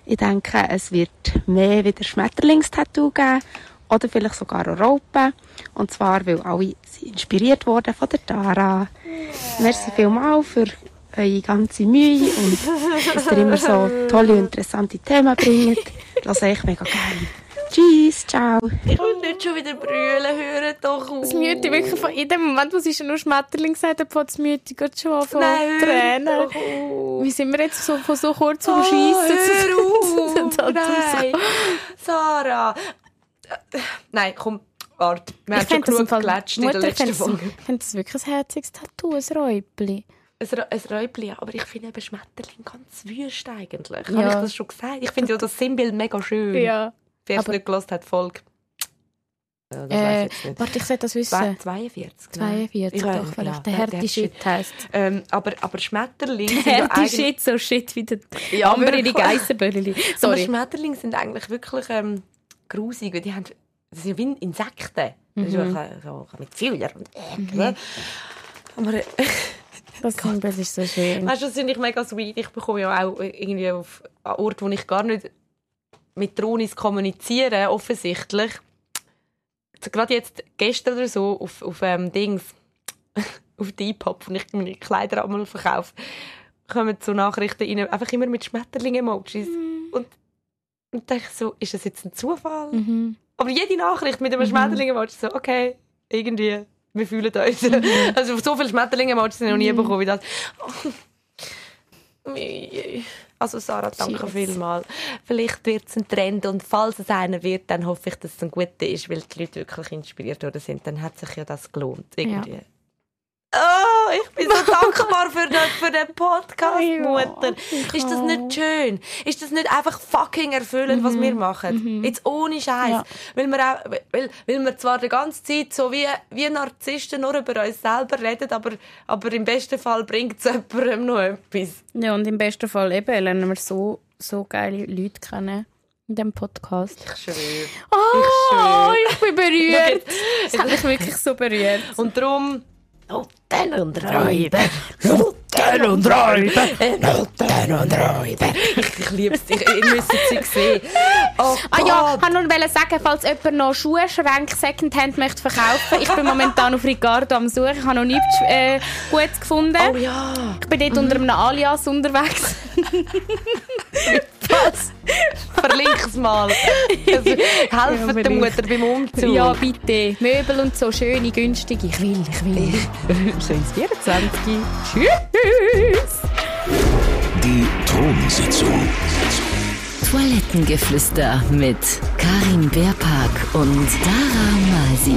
Ich denke, es wird mehr wieder Schmetterlingstattoo geben oder vielleicht sogar Europa. Und zwar, weil alle inspiriert wurden von der Tara. Merci vielmals für eure ganze Mühe und dass ihr immer so tolle und interessante Themen bringt. Das ist echt mega geil. Tschüss, ciao. Ich will nicht schon wieder brüllen, hören doch auf. Das Mütti wirklich von in dem Moment, wo sie schon nur Schmetterling gesagt hat, das Mütti gerade schon von Nein, hör Tränen. doch auf. Wie sind wir jetzt so, von so kurz vom Oh, Schiessen hör auf. Nein. Sarah. Nein, komm, warte. Wir haben schon genug geklatscht in der letzten ich Folge. das- Ich finde das wirklich ein herziges Tattoo, ein Räubli. Ein, ja, aber ich finde eben Schmetterling ganz wüst eigentlich. Ja. Habe ich das schon gesagt? Ich finde ja das Sinnbild mega schön. Ja. Wer es nicht gelost hat, das weiss Äh, ich jetzt nicht. warte, ich sollte das wissen. 42. 42, Ich weiß doch, vielleicht. Der harte Shit heisst. Ähm, aber, aber Schmetterlinge sind Der ja eigentlich... Shit, so Shit wie der Ja, andere. Geissenböllli. Aber. Schmetterlinge sind eigentlich wirklich ähm, grusig, weil die haben... Das sind ja wie Insekten. Das ist ja Mhm. so, mit Fühlern und... Äh, Aber... Das Symbol ist so schön. Weißt du, das finde ich mega sweet. Ich bekomme ja auch irgendwie auf an Orten, wo ich gar nicht mit Drohnis kommuniziere, offensichtlich. Gerade jetzt, gestern oder so, auf, auf ähm, Dings, auf Depop, wo ich meine Kleider einmal verkaufe, kommen so Nachrichten rein, einfach immer mit Schmetterling-Emojis. Und, und denke so, ist das jetzt ein Zufall? Mhm. Aber jede Nachricht mit einem Schmetterling-Emoji so, okay, irgendwie, wir fühlen uns. Also so viele Schmetterling-Emojis habe ich noch nie bekommen wie das. Also Sarah, danke vielmals. Vielleicht wird es ein Trend und falls es einer wird, dann hoffe ich, dass es ein guter ist, weil die Leute wirklich inspiriert worden sind. Dann hat sich ja das gelohnt. Irgendwie. Oh, ich bin so dankbar für den, für den Podcast, Mutter. Ist das nicht schön? Ist das nicht einfach fucking erfüllend, was wir machen? Jetzt ohne Scheiß. Ja. Weil, wir auch, weil, weil wir zwar die ganze Zeit so wie, wie Narzissten nur über uns selber reden, aber, aber im besten Fall bringt es jemandem noch etwas. Ja, und im besten Fall eben lernen wir so, so geile Leute kennen in diesem Podcast. Ich schwöre. Oh, Ich ich bin berührt. Es hat mich wirklich so berührt. Und darum... Noten und Räuber. Noten und Räuber. Noten und Räuber. Ich, ich liebe es. Ich, ihr müsst sie sehen. Oh Ah ja, ich wollte nur sagen, falls jemand noch Schuhschränke Secondhand möchte verkaufen Ich bin momentan auf Ricardo am Suchen. Ich habe noch nichts äh, Gutes gefunden. Oh ja. Ich bin dort unter einem Alias unterwegs. Was? Verlink's mal. Also, helfen der vielleicht. Mutter beim Umzug. Ja, bitte. Möbel und so, schöne, günstige. Ich will, ich will. Schönes 24. Tschüss. Die Thronsitzung. Toilettengeflüster mit Karin Beerpark und Dara Masi.